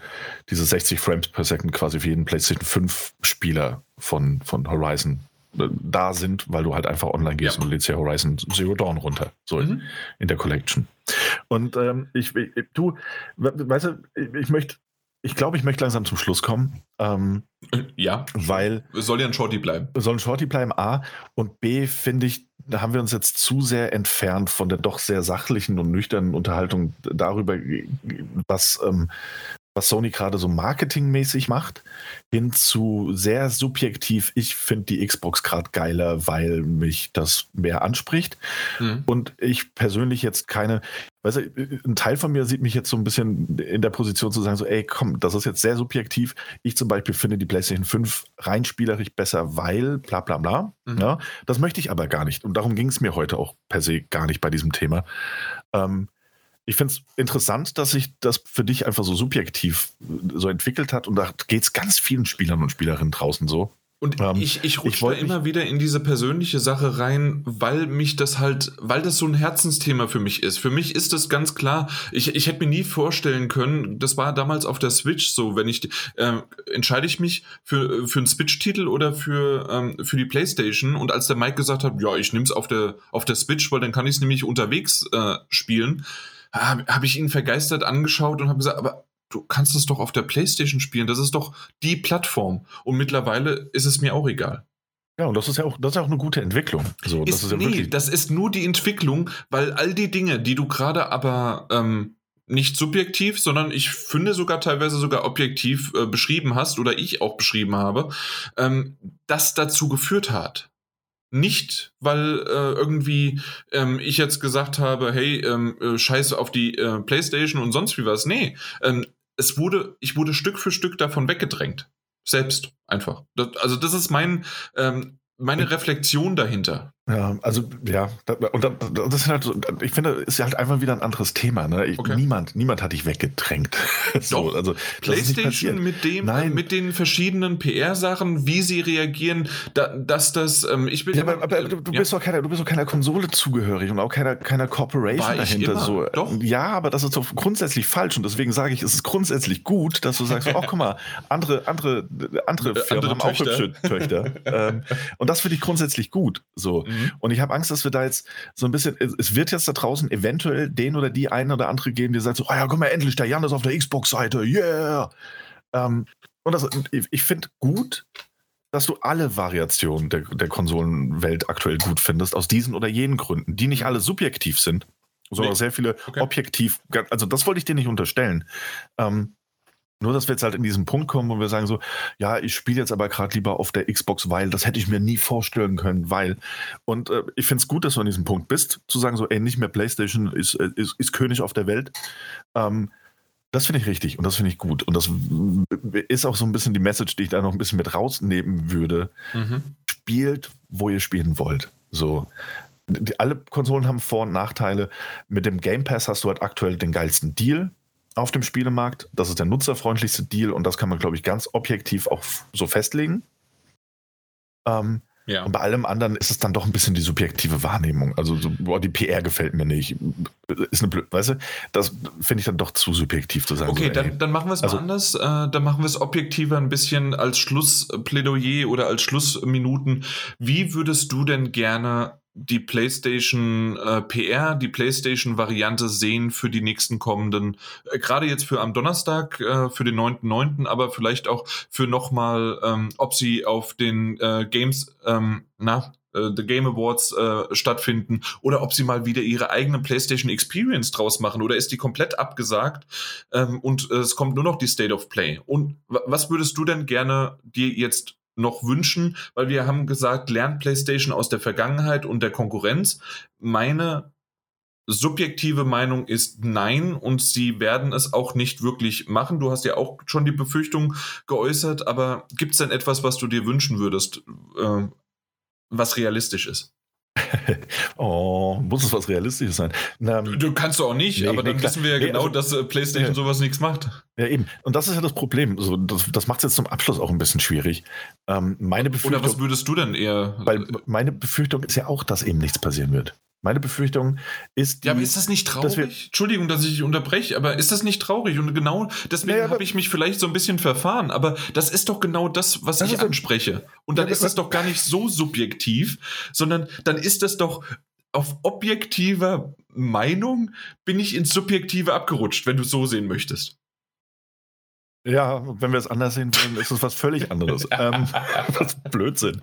diese 60 Frames per Second quasi für jeden PlayStation 5 Spieler von, von Horizon äh, da sind, weil du halt einfach online gehst Ja. und lädst ja Horizon Zero Dawn runter, so in, Mhm. in der Collection. Und ähm, ich, ich, du, we- weißt du, ich, ich möchte, ich glaube, ich möchte langsam zum Schluss kommen, ähm, Ja, weil es soll ja ein Shorty bleiben. soll ein Shorty bleiben, A. Und B, finde ich, da haben wir uns jetzt zu sehr entfernt von der doch sehr sachlichen und nüchternen Unterhaltung darüber, was, ähm, was Sony gerade so marketingmäßig macht, hin zu sehr subjektiv, ich finde die Xbox gerade geiler, weil mich das mehr anspricht. Mhm. Und ich persönlich jetzt keine, weißt du, ein Teil von mir sieht mich jetzt so ein bisschen in der Position zu sagen, so, ey, komm, das ist jetzt sehr subjektiv. Ich zum Beispiel finde die PlayStation 5 rein spielerisch besser, weil bla bla bla. Mhm. Ja, das möchte ich aber gar nicht. Und darum ging es mir heute auch per se gar nicht bei diesem Thema. Ähm, ich finde es interessant, dass sich das für dich einfach so subjektiv so entwickelt hat. Und da geht es ganz vielen Spielern und Spielerinnen draußen so. Und Ähm, ich, ich rutsche immer wieder in diese persönliche Sache rein, weil mich das halt, weil das so ein Herzensthema für mich ist. Für mich ist das ganz klar, ich, ich hätte mir nie vorstellen können, das war damals auf der Switch so, wenn ich, äh, entscheide ich mich für, für einen Switch-Titel oder für, ähm, für die Playstation und als der Mike gesagt hat, ja, ich nehme es auf der, auf der Switch, weil dann kann ich es nämlich unterwegs äh, spielen, habe hab ich ihn vergeistert angeschaut und habe gesagt, aber du kannst es doch auf der Playstation spielen, das ist doch die Plattform. Und mittlerweile ist es mir auch egal. Ja, und das ist ja auch, das ist ja auch eine gute Entwicklung. So, das Ist, ist ja nee, das ist nur die Entwicklung, weil all die Dinge, die du gerade aber ähm, nicht subjektiv, sondern ich finde sogar teilweise sogar objektiv äh, beschrieben hast oder ich auch beschrieben habe, ähm, das dazu geführt hat. Nicht, weil äh, irgendwie ähm, ich jetzt gesagt habe, hey, ähm, äh, scheiß auf die äh, Playstation und sonst wie was. Nee, ähm, es wurde, ich wurde Stück für Stück davon weggedrängt. Selbst einfach. Das, also das ist mein, ähm, meine Reflexion dahinter. Ja, also ja, und da, das ist halt so, ich finde, ist ja halt einfach wieder ein anderes Thema. Ne? Ich, Okay. Niemand, niemand hat dich weggedrängt. so, Doch. also PlayStation mit dem, Nein. äh, mit den verschiedenen PR-Sachen, wie sie reagieren, da, dass das, ähm, ich bin Ja, aber, aber du, du ja. bist doch keiner, du bist doch keiner Konsole zugehörig und auch keiner, keiner Corporation dahinter. so. doch. Ja, aber das ist doch grundsätzlich falsch und deswegen sage ich, es ist grundsätzlich gut, dass du sagst, oh, guck mal, andere, andere, andere Äh, Firmen andere haben auch hübsche Töchter. ähm, und das finde ich grundsätzlich gut. So. Mhm. Und ich habe Angst, dass wir da jetzt so ein bisschen, es- wird jetzt da draußen eventuell den oder die eine oder andere geben, die sagt so, ah ja, guck mal, endlich, der Jan ist auf der Xbox-Seite, yeah. Ähm, und das, ich, ich finde gut, dass du alle Variationen der, der Konsolenwelt aktuell gut findest, aus diesen oder jenen Gründen, die nicht alle subjektiv sind, sondern Nee. sehr viele Okay. objektiv, also das wollte ich dir nicht unterstellen. Ähm, nur, dass wir jetzt halt in diesen Punkt kommen, wo wir sagen so, ja, ich spiele jetzt aber gerade lieber auf der Xbox, weil das hätte ich mir nie vorstellen können, weil. Und äh, ich finde es gut, dass du an diesem Punkt bist, zu sagen so, ey, nicht mehr PlayStation ist, äh, ist, ist König auf der Welt. Ähm, das finde ich richtig und das finde ich gut. Und das ist auch so ein bisschen die Message, die ich da noch ein bisschen mit rausnehmen würde. Mhm. Spielt, wo ihr spielen wollt. So. Die, alle Konsolen haben Vor- und Nachteile. Mit dem Game Pass hast du halt aktuell den geilsten Deal auf dem Spielemarkt. Das ist der nutzerfreundlichste Deal und das kann man, glaube ich, ganz objektiv auch so festlegen. Ähm, Ja. und bei allem anderen ist es dann doch ein bisschen die subjektive Wahrnehmung. Also, so, boah, die PR gefällt mir nicht. Ist eine blöd, weißt du? Das finde ich dann doch zu subjektiv zu sagen. Okay, so, dann, dann machen wir es mal Also- anders. Äh, dann machen wir es objektiver ein bisschen als Schlussplädoyer oder als Schlussminuten. Wie würdest du denn gerne die PlayStation äh, PR, die PlayStation-Variante sehen für die nächsten kommenden, äh, gerade jetzt für am Donnerstag, äh, für den 9.9., aber vielleicht auch für nochmal, ähm, ob sie auf den äh, Games, ähm, na, äh, The Game Awards äh, stattfinden oder ob sie mal wieder ihre eigene PlayStation Experience draus machen oder ist die komplett abgesagt ähm, und äh, es kommt nur noch die State of Play. Und wa- was würdest du denn gerne dir jetzt noch wünschen, weil wir haben gesagt, lernt PlayStation aus der Vergangenheit und der Konkurrenz. Meine subjektive Meinung ist nein und sie werden es auch nicht wirklich machen. Du hast ja auch schon die Befürchtung geäußert, aber gibt es denn etwas, was du dir wünschen würdest, äh, was realistisch ist? oh, muss es was Realistisches sein? Na, du kannst du auch nicht, nee, aber nee, dann klar. wissen wir ja nee, genau, also, dass äh, PlayStation sowas nichts macht. Ja, eben. Und das ist ja das Problem. Also, das das macht es jetzt zum Abschluss auch ein bisschen schwierig. Ähm, meine Befürchtung, Oder was würdest du denn eher? Weil meine Befürchtung ist ja auch, dass eben nichts passieren wird. Meine Befürchtung ist. Die, ja, aber ist das nicht traurig? Wir, Entschuldigung, dass ich dich unterbreche, aber ist das nicht traurig? Und genau deswegen ja, habe ich mich vielleicht so ein bisschen verfahren. Aber das ist doch genau das, was das ich anspreche. Und dann ja, ist das doch gar nicht so subjektiv, sondern dann ist das doch auf objektiver Meinung bin ich ins Subjektive abgerutscht, wenn du es so sehen möchtest. Ja, wenn wir es anders sehen wollen, ist es was völlig anderes. ähm, was Blödsinn.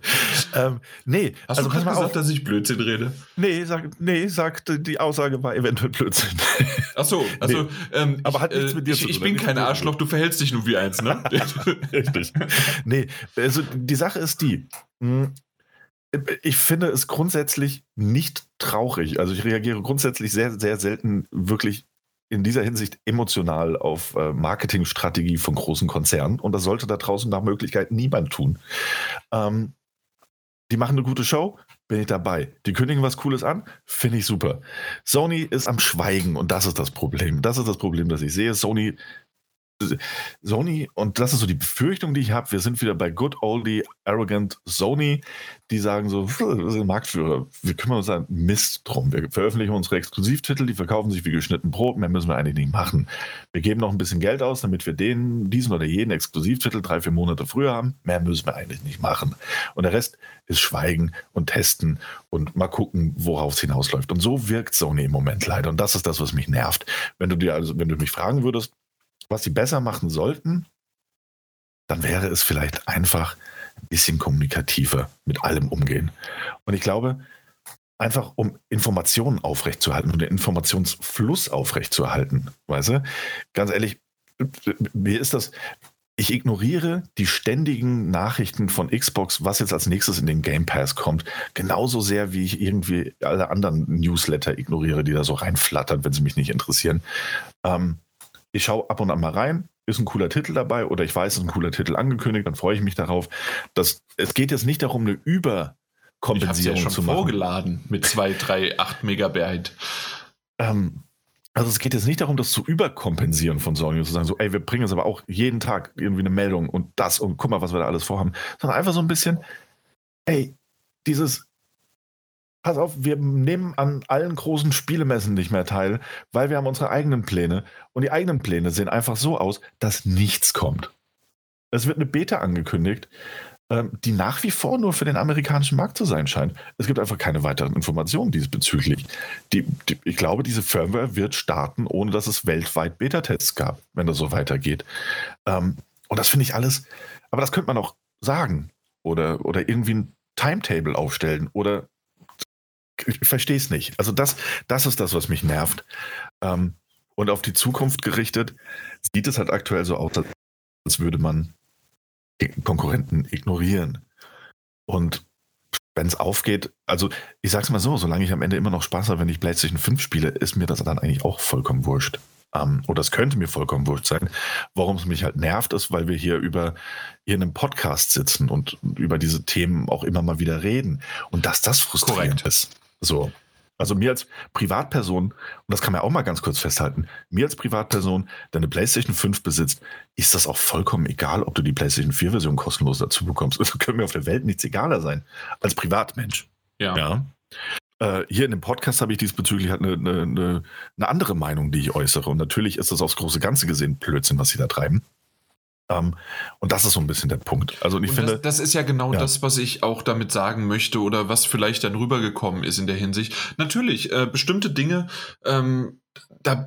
Ähm, nee, Hast also du gerade gesagt, auf. dass ich Blödsinn rede? Nee, sag, nee, sagt, die Aussage war eventuell Blödsinn. Ach so, also, nee. ähm, aber ich, hat nichts mit dir ich, zu tun. Ich bin kein Arschloch, du verhältst dich nur wie eins, ne? Richtig. Nee, also die Sache ist die, hm, ich finde es grundsätzlich nicht traurig. Also ich reagiere grundsätzlich sehr, sehr selten wirklich in dieser Hinsicht emotional auf äh, Marketingstrategie von großen Konzernen und das sollte da draußen nach Möglichkeit niemand tun. Ähm, die machen eine gute Show, bin ich dabei. Die kündigen was Cooles an, finde ich super. Sony ist am Schweigen und das ist das Problem. Das ist das Problem, das ich sehe. Sony Sony, und das ist so die Befürchtung, die ich habe, wir sind wieder bei Good Oldie Arrogant Sony, die sagen so, wir sind Marktführer, wir kümmern uns an Mist drum. Wir veröffentlichen unsere Exklusivtitel, die verkaufen sich wie geschnitten Brot, mehr müssen wir eigentlich nicht machen. Wir geben noch ein bisschen Geld aus, damit wir den, diesen oder jeden Exklusivtitel drei, vier Monate früher haben. Mehr müssen wir eigentlich nicht machen. Und der Rest ist Schweigen und Testen und mal gucken, worauf es hinausläuft. Und so wirkt Sony im Moment leider. Und das ist das, was mich nervt. Wenn du dir also, wenn du mich fragen würdest, was sie besser machen sollten, dann wäre es vielleicht einfach ein bisschen kommunikativer mit allem umgehen. Und ich glaube, einfach um Informationen aufrechtzuerhalten und den Informationsfluss aufrechtzuerhalten, weißt du, ganz ehrlich, mir ist das, ich ignoriere die ständigen Nachrichten von Xbox, was jetzt als nächstes in den Game Pass kommt, genauso sehr wie ich irgendwie alle anderen Newsletter ignoriere, die da so reinflattern, wenn sie mich nicht interessieren. Ähm, ich schaue ab und an mal rein, ist ein cooler Titel dabei oder ich weiß, es ist ein cooler Titel angekündigt, dann freue ich mich darauf. Das, es geht jetzt nicht darum, eine Überkompensierung ich ja schon zu machen. vorgeladen mit 2, 3, 8 Megabyte. Ähm, also es geht jetzt nicht darum, das zu überkompensieren von Sony und zu sagen, so, ey, wir bringen jetzt aber auch jeden Tag irgendwie eine Meldung und das und guck mal, was wir da alles vorhaben, sondern einfach so ein bisschen, ey, dieses, pass auf, wir nehmen an allen großen Spielemessen nicht mehr teil, weil wir haben unsere eigenen Pläne. Und die eigenen Pläne sehen einfach so aus, dass nichts kommt. Es wird eine Beta angekündigt, ähm, die nach wie vor nur für den amerikanischen Markt zu sein scheint. Es gibt einfach keine weiteren Informationen diesbezüglich. Die, die, ich glaube, diese Firmware wird starten, ohne dass es weltweit Beta-Tests gab, wenn das so weitergeht. Ähm, und das finde ich alles, aber das könnte man auch sagen oder, oder irgendwie ein Timetable aufstellen oder ich verstehe es nicht. Also das, das ist das, was mich nervt. Ähm, und auf die Zukunft gerichtet sieht es halt aktuell so aus, als würde man Konkurrenten ignorieren. Und wenn es aufgeht, also ich sag's mal so, solange ich am Ende immer noch Spaß habe, wenn ich PlayStation 5 spiele, ist mir das dann eigentlich auch vollkommen wurscht. Ähm, oder es könnte mir vollkommen wurscht sein. Warum es mich halt nervt, ist, weil wir hier über hier in einem Podcast sitzen und über diese Themen auch immer mal wieder reden. Und dass das frustrierend Korrekt. ist. So. Also mir als Privatperson, und das kann man auch mal ganz kurz festhalten, mir als Privatperson, der eine PlayStation 5 besitzt, ist das auch vollkommen egal, ob du die PlayStation 4 Version kostenlos dazu bekommst. Also können mir auf der Welt nichts egaler sein als Privatmensch. Ja. ja. Äh, hier in dem Podcast habe ich diesbezüglich halt eine, eine, eine andere Meinung, die ich äußere. Und natürlich ist das aufs große Ganze gesehen Blödsinn, was sie da treiben. Ähm, und das ist so ein bisschen der Punkt. Also ich finde, das, das, ist ja genau ja. das, was ich auch damit sagen möchte oder was vielleicht dann rübergekommen ist in der Hinsicht. Natürlich, äh, bestimmte Dinge, ähm, da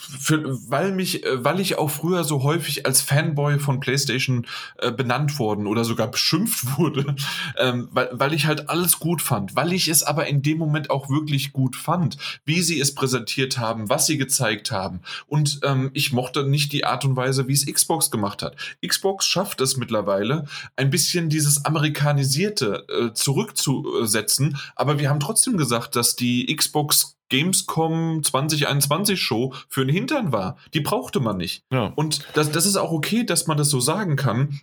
für, weil mich, äh, weil ich auch früher so häufig als Fanboy von PlayStation äh, benannt worden oder sogar beschimpft wurde, ähm, weil, weil ich halt alles gut fand, weil ich es aber in dem Moment auch wirklich gut fand, wie sie es präsentiert haben, was sie gezeigt haben. Und ähm, ich mochte nicht die Art und Weise, wie es Xbox gemacht hat. Xbox schafft es mittlerweile, ein bisschen dieses Amerikanisierte äh, zurückzusetzen, aber wir haben trotzdem gesagt, dass die Xbox Gamescom 2021 Show für den Hintern war. Die brauchte man nicht. Ja. Und das, das ist auch okay, dass man das so sagen kann.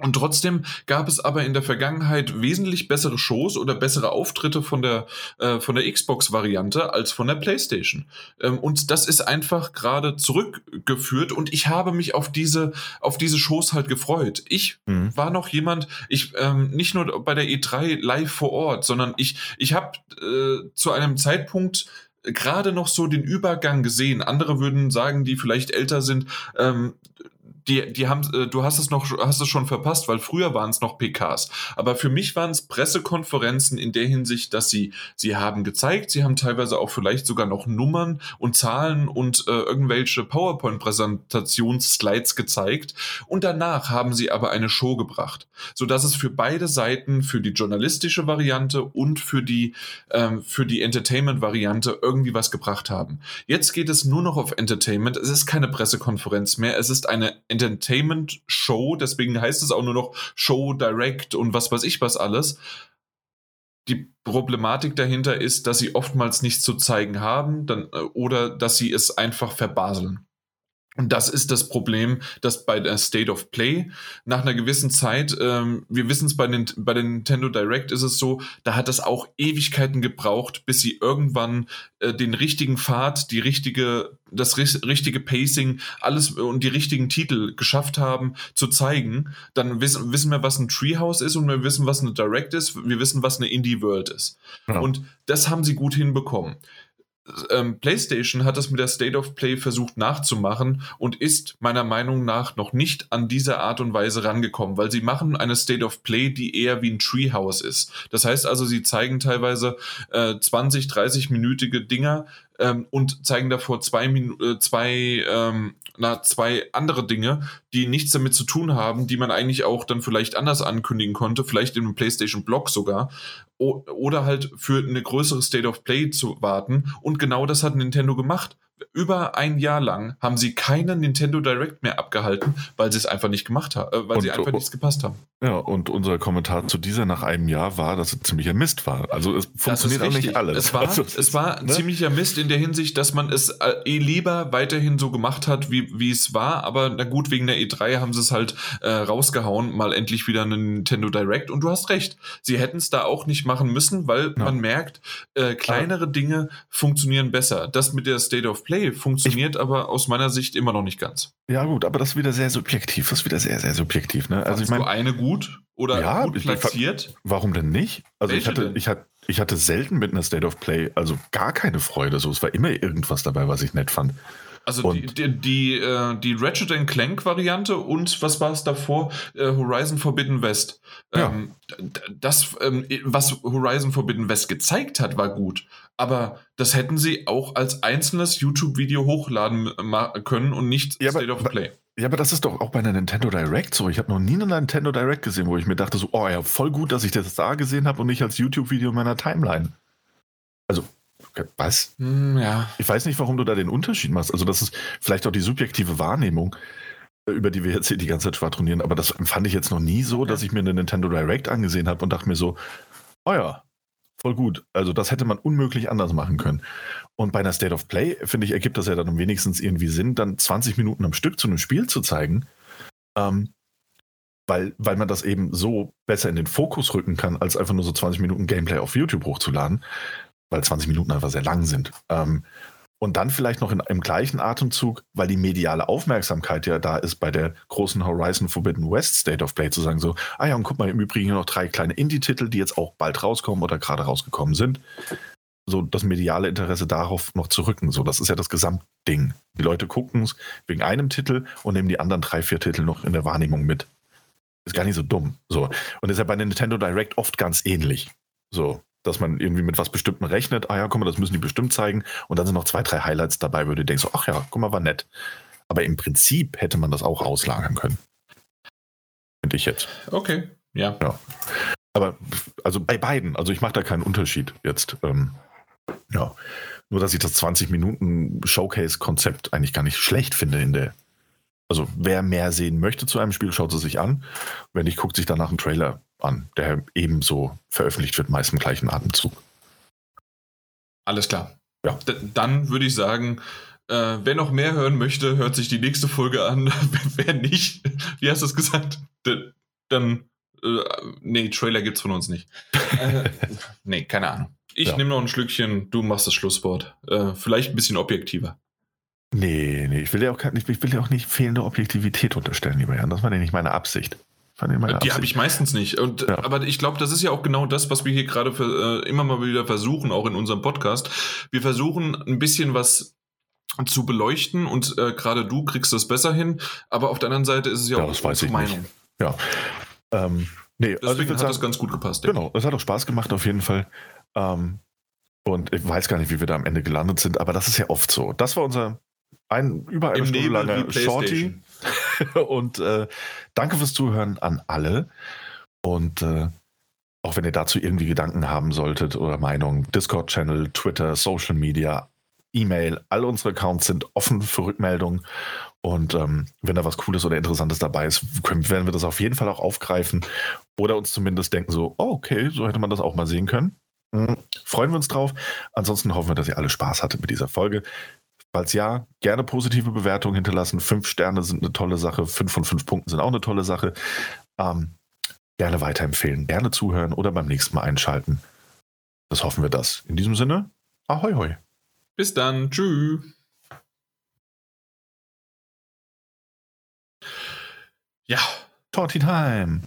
Und trotzdem gab es aber in der Vergangenheit wesentlich bessere Shows oder bessere Auftritte von der, äh, von der Xbox-Variante als von der PlayStation. Ähm, und das ist einfach gerade zurückgeführt und ich habe mich auf diese, auf diese Shows halt gefreut. Ich mhm. war noch jemand, ich ähm, nicht nur bei der E3 live vor Ort, sondern ich, ich habe äh, zu einem Zeitpunkt gerade noch so den Übergang gesehen. Andere würden sagen, die vielleicht älter sind, ähm, die, die haben, äh, du hast es noch, hast es schon verpasst, weil früher waren es noch PKs. Aber für mich waren es Pressekonferenzen in der Hinsicht, dass sie, sie haben gezeigt, sie haben teilweise auch vielleicht sogar noch Nummern und Zahlen und äh, irgendwelche PowerPoint-Präsentationsslides gezeigt. Und danach haben sie aber eine Show gebracht, so dass es für beide Seiten, für die journalistische Variante und für die, ähm, für die Entertainment-Variante irgendwie was gebracht haben. Jetzt geht es nur noch auf Entertainment. Es ist keine Pressekonferenz mehr. Es ist eine Entertainment Show, deswegen heißt es auch nur noch Show Direct und was weiß ich was alles. Die Problematik dahinter ist, dass sie oftmals nichts zu zeigen haben dann, äh, oder dass sie es einfach verbaseln. Und das ist das Problem, dass bei der State of Play nach einer gewissen Zeit, ähm, wir wissen es bei, den, bei den Nintendo Direct ist es so, da hat es auch Ewigkeiten gebraucht, bis sie irgendwann äh, den richtigen Pfad, die richtige, das richtige Pacing, alles und die richtigen Titel geschafft haben zu zeigen. Dann wissen, wissen wir, was ein Treehouse ist und wir wissen, was eine Direct ist. Wir wissen, was eine Indie World ist. Ja. Und das haben sie gut hinbekommen ähm, PlayStation hat es mit der State of Play versucht nachzumachen und ist meiner Meinung nach noch nicht an diese Art und Weise rangekommen, weil sie machen eine State of Play, die eher wie ein Treehouse ist. Das heißt also, sie zeigen teilweise äh, 20, 30-minütige Dinger, ähm, und zeigen davor zwei, äh, zwei, ähm, na, zwei andere Dinge, die nichts damit zu tun haben, die man eigentlich auch dann vielleicht anders ankündigen konnte, vielleicht einem PlayStation Blog sogar, oder halt für eine größere State of Play zu warten. Und genau das hat Nintendo gemacht über ein Jahr lang haben sie keinen Nintendo Direct mehr abgehalten, weil sie es einfach nicht gemacht haben, äh, weil und, sie einfach nichts gepasst haben. Ja, und unser Kommentar zu dieser nach einem Jahr war, dass es ziemlicher Mist war. Also es funktioniert auch nicht alles. Es war, also, es war ne? ziemlicher Mist in der Hinsicht, dass man es äh, eh lieber weiterhin so gemacht hat, wie, wie es war. Aber na gut, wegen der E3 haben sie es halt äh, rausgehauen, mal endlich wieder einen Nintendo Direct. Und du hast recht, sie hätten es da auch nicht machen müssen, weil ja. man merkt, äh, kleinere Dinge funktionieren besser. Das mit der State of Play funktioniert ich, aber aus meiner Sicht immer noch nicht ganz. Ja, gut, aber das ist wieder sehr subjektiv. Das ist wieder sehr, sehr subjektiv. Ne? Also ich meine, eine gut oder ja, gut platziert? Warum denn nicht? Also ich hatte, ich hatte, ich hatte selten mit einer State of Play, also gar keine Freude. So, es war immer irgendwas dabei, was ich nett fand. Also und die, die, die, äh, die Ratchet Clank Variante und was war es davor? Äh, Horizon Forbidden West. Ähm, ja. Das, ähm, was Horizon Forbidden West gezeigt hat, war gut. Aber das hätten sie auch als einzelnes YouTube-Video hochladen können und nicht ja, State aber, of Play. Ja, aber das ist doch auch bei einer Nintendo Direct so. Ich habe noch nie eine Nintendo Direct gesehen, wo ich mir dachte so, oh ja, voll gut, dass ich das da gesehen habe und nicht als YouTube-Video in meiner Timeline. Also, was? Hm, ja. Ich weiß nicht, warum du da den Unterschied machst. Also, das ist vielleicht auch die subjektive Wahrnehmung, äh, über die wir jetzt hier die ganze Zeit schwadronieren. Aber das fand ich jetzt noch nie so, dass ich mir eine Nintendo Direct angesehen habe und dachte mir so, oh ja, voll gut. Also, das hätte man unmöglich anders machen können. Und bei einer State of Play, finde ich, ergibt das ja dann wenigstens irgendwie Sinn, dann 20 Minuten am Stück zu einem Spiel zu zeigen. Ähm, weil, weil man das eben so besser in den Fokus rücken kann, als einfach nur so 20 Minuten Gameplay auf YouTube hochzuladen weil 20 Minuten einfach sehr lang sind. Ähm, und dann vielleicht noch in, im gleichen Atemzug, weil die mediale Aufmerksamkeit ja da ist, bei der großen Horizon Forbidden West State of Play zu sagen, so, ah ja, und guck mal, im Übrigen noch drei kleine Indie-Titel, die jetzt auch bald rauskommen oder gerade rausgekommen sind. So das mediale Interesse darauf noch zu rücken. So, das ist ja das Gesamtding. Die Leute gucken es wegen einem Titel und nehmen die anderen drei, vier Titel noch in der Wahrnehmung mit. Ist gar nicht so dumm. So. Und ist ja bei Nintendo Direct oft ganz ähnlich. So. Dass man irgendwie mit was Bestimmten rechnet. Ah ja, guck mal, das müssen die bestimmt zeigen. Und dann sind noch zwei, drei Highlights dabei, wo du denkst, ach ja, guck mal, war nett. Aber im Prinzip hätte man das auch auslagern können. Finde ich jetzt. Okay, ja. ja. Aber also bei beiden, also ich mache da keinen Unterschied jetzt. Ähm, ja. Nur, dass ich das 20 Minuten Showcase-Konzept eigentlich gar nicht schlecht finde in der. Also, wer mehr sehen möchte zu einem Spiel, schaut es sich an. Wenn nicht, guckt sich danach einen Trailer an, der ebenso veröffentlicht wird, meist im gleichen Atemzug. Alles klar. Ja. D dann würde ich sagen, äh, wer noch mehr hören möchte, hört sich die nächste Folge an. wer nicht, wie hast du es gesagt? D dann, äh, nee, Trailer gibt's von uns nicht. äh, nee, keine Ahnung. Ich ja. nehme noch ein Schlückchen, du machst das Schlusswort. Äh, vielleicht ein bisschen objektiver. Nee, nee, ich will ja auch, ich will ja auch nicht fehlende Objektivität unterstellen, lieber Jan. Das war ja nicht meine Absicht. Die habe ich meistens nicht. Und, ja. Aber ich glaube, das ist ja auch genau das, was wir hier gerade äh, immer mal wieder versuchen, auch in unserem Podcast. Wir versuchen ein bisschen was zu beleuchten und äh, gerade du kriegst das besser hin, aber auf der anderen Seite ist es ja, ja auch das weiß ich Meinung. Nicht. Ja. Ähm, nee, Deswegen also hat sagen, das ganz gut gepasst. Genau, es hat auch Spaß gemacht auf jeden Fall. Ähm, und ich weiß gar nicht, wie wir da am Ende gelandet sind, aber das ist ja oft so. Das war unser ein über eine Im Stunde langer Shorty. und äh, danke fürs Zuhören an alle. Und äh, auch wenn ihr dazu irgendwie Gedanken haben solltet oder Meinungen, Discord-Channel, Twitter, Social Media, E-Mail, all unsere Accounts sind offen für Rückmeldungen. Und ähm, wenn da was Cooles oder Interessantes dabei ist, können, werden wir das auf jeden Fall auch aufgreifen oder uns zumindest denken so, oh, okay, so hätte man das auch mal sehen können. Mhm. Freuen wir uns drauf. Ansonsten hoffen wir, dass ihr alle Spaß hattet mit dieser Folge. Falls ja, gerne positive Bewertungen hinterlassen. Fünf Sterne sind eine tolle Sache. Fünf von fünf Punkten sind auch eine tolle Sache. Ähm, gerne weiterempfehlen, gerne zuhören oder beim nächsten Mal einschalten. Das hoffen wir das. In diesem Sinne, ahoi hoi. Bis dann. Tschüss. Ja. Torty Time.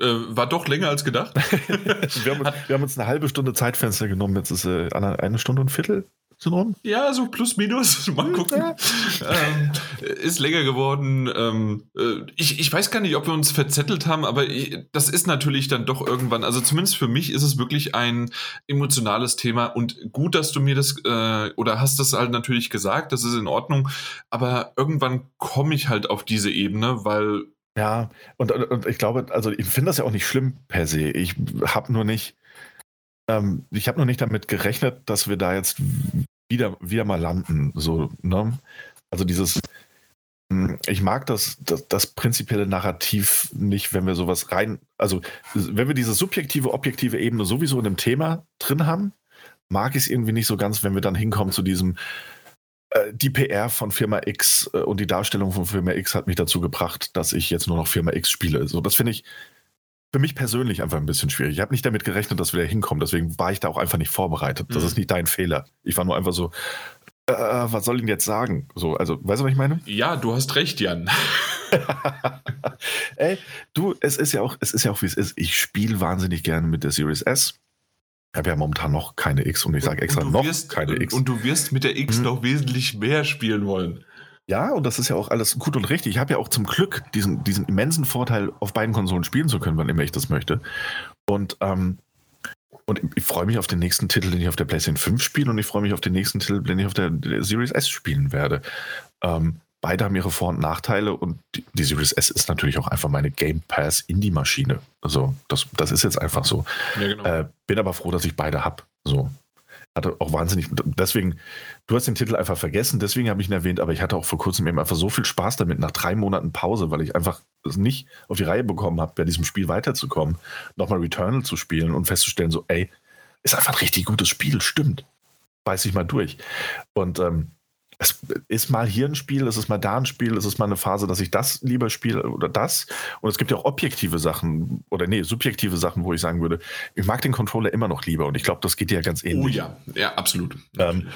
Äh, war doch länger als gedacht. wir, haben, wir, haben, uns eine halbe Stunde Zeitfenster genommen. Jetzt ist äh, eine Stunde und Viertel rum? Ja, so plus minus. Mal gucken. Ja. Ähm, ist länger geworden. Ähm, äh, ich, ich weiß gar nicht, ob wir uns verzettelt haben, aber ich, das ist natürlich dann doch irgendwann, also zumindest für mich ist es wirklich ein emotionales Thema und gut, dass du mir das äh, oder hast das halt natürlich gesagt, das ist in Ordnung, aber irgendwann komme ich halt auf diese Ebene, weil ja, und, und ich glaube, also ich finde das ja auch nicht schlimm per se. Ich habe nur nicht, ähm, ich habe noch nicht damit gerechnet, dass wir da jetzt wieder, wieder mal landen. So, ne? Also dieses, hm, ich mag das, das, das, prinzipielle Narrativ nicht, wenn wir sowas rein, also wenn wir diese subjektive, objektive Ebene sowieso in einem Thema drin haben, mag ich es irgendwie nicht so ganz, wenn wir dann hinkommen zu diesem, äh, die PR von Firma X äh, und die Darstellung von Firma X hat mich dazu gebracht, dass ich jetzt nur noch Firma X spiele. So, das finde ich, für mich persönlich einfach ein bisschen schwierig. Ich habe nicht damit gerechnet, dass wir da hinkommen. Deswegen war ich da auch einfach nicht vorbereitet. Das mhm. ist nicht dein Fehler. Ich war nur einfach so, äh, was soll ich denn jetzt sagen? So, also, weißt du, was ich meine? Ja, du hast recht, Jan. Ey, du, es ist ja auch, es ist ja auch, wie es ist. Ich spiele wahnsinnig gerne mit der Series S. Ich habe ja momentan noch keine X und ich sage extra noch wirst, keine X. Und du wirst mit der X mhm. noch wesentlich mehr spielen wollen. Ja, und das ist ja auch alles gut und richtig. Ich habe ja auch zum Glück diesen, diesen immensen Vorteil, auf beiden Konsolen spielen zu können, wann immer ich das möchte. Und, ähm, und ich freue mich auf den nächsten Titel, den ich auf der PlayStation 5 spiele, und ich freue mich auf den nächsten Titel, den ich auf der, Series S spielen werde. Ähm, beide haben ihre Vor- und Nachteile und die, die, Series S ist natürlich auch einfach meine Game Pass Indie-Maschine. Also, das, das ist jetzt einfach so. Ja, genau. äh, bin aber froh, dass ich beide habe. So hatte auch wahnsinnig, deswegen, du hast den Titel einfach vergessen, deswegen habe ich ihn erwähnt, aber ich hatte auch vor kurzem eben einfach so viel Spaß damit, nach drei Monaten Pause, weil ich einfach es nicht auf die Reihe bekommen habe, bei diesem Spiel weiterzukommen, nochmal Returnal zu spielen und festzustellen, so, ey, ist einfach ein richtig gutes Spiel, stimmt. Weiß ich mal durch. Und ähm, es ist mal hier ein Spiel, es ist mal da ein Spiel, es ist mal eine Phase, dass ich das lieber spiele oder das. Und es gibt ja auch objektive Sachen oder nee, subjektive Sachen, wo ich sagen würde, ich mag den Controller immer noch lieber und ich glaube, das geht dir ja ganz ähnlich. Oh ja, ja, absolut. Ähm,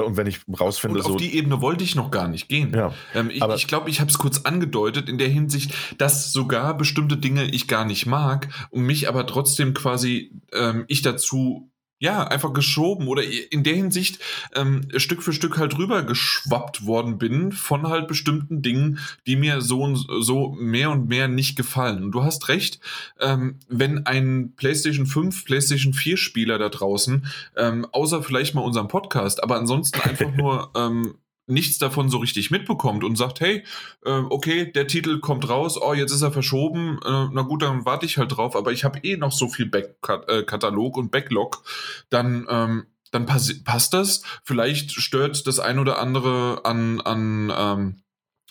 und wenn ich rausfinde, und auf so die Ebene wollte ich noch gar nicht gehen. Ja, ähm, ich glaube, ich, glaub, ich habe es kurz angedeutet in der Hinsicht, dass sogar bestimmte Dinge ich gar nicht mag und mich aber trotzdem quasi ähm, ich dazu ja, einfach geschoben oder in der Hinsicht ähm, Stück für Stück halt rüber geschwappt worden bin von halt bestimmten Dingen, die mir so und so mehr und mehr nicht gefallen. Und du hast recht, ähm, wenn ein PlayStation 5, PlayStation 4 Spieler da draußen, ähm, außer vielleicht mal unserem Podcast, aber ansonsten einfach nur ähm, nichts davon so richtig mitbekommt und sagt, hey, äh, okay, der Titel kommt raus, oh, jetzt ist er verschoben, äh, na gut, dann warte ich halt drauf, aber ich habe eh noch so viel Backkatalog äh, und Backlog, dann, ähm, dann pass passt das. Vielleicht stört das ein oder andere an, an ähm,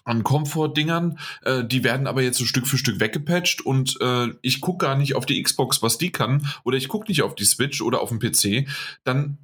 an Komfort-Dingern, äh, die werden aber jetzt so Stück für Stück weggepatcht und äh, ich gucke gar nicht auf die Xbox, was die kann, oder ich gucke nicht auf die Switch oder auf den PC, dann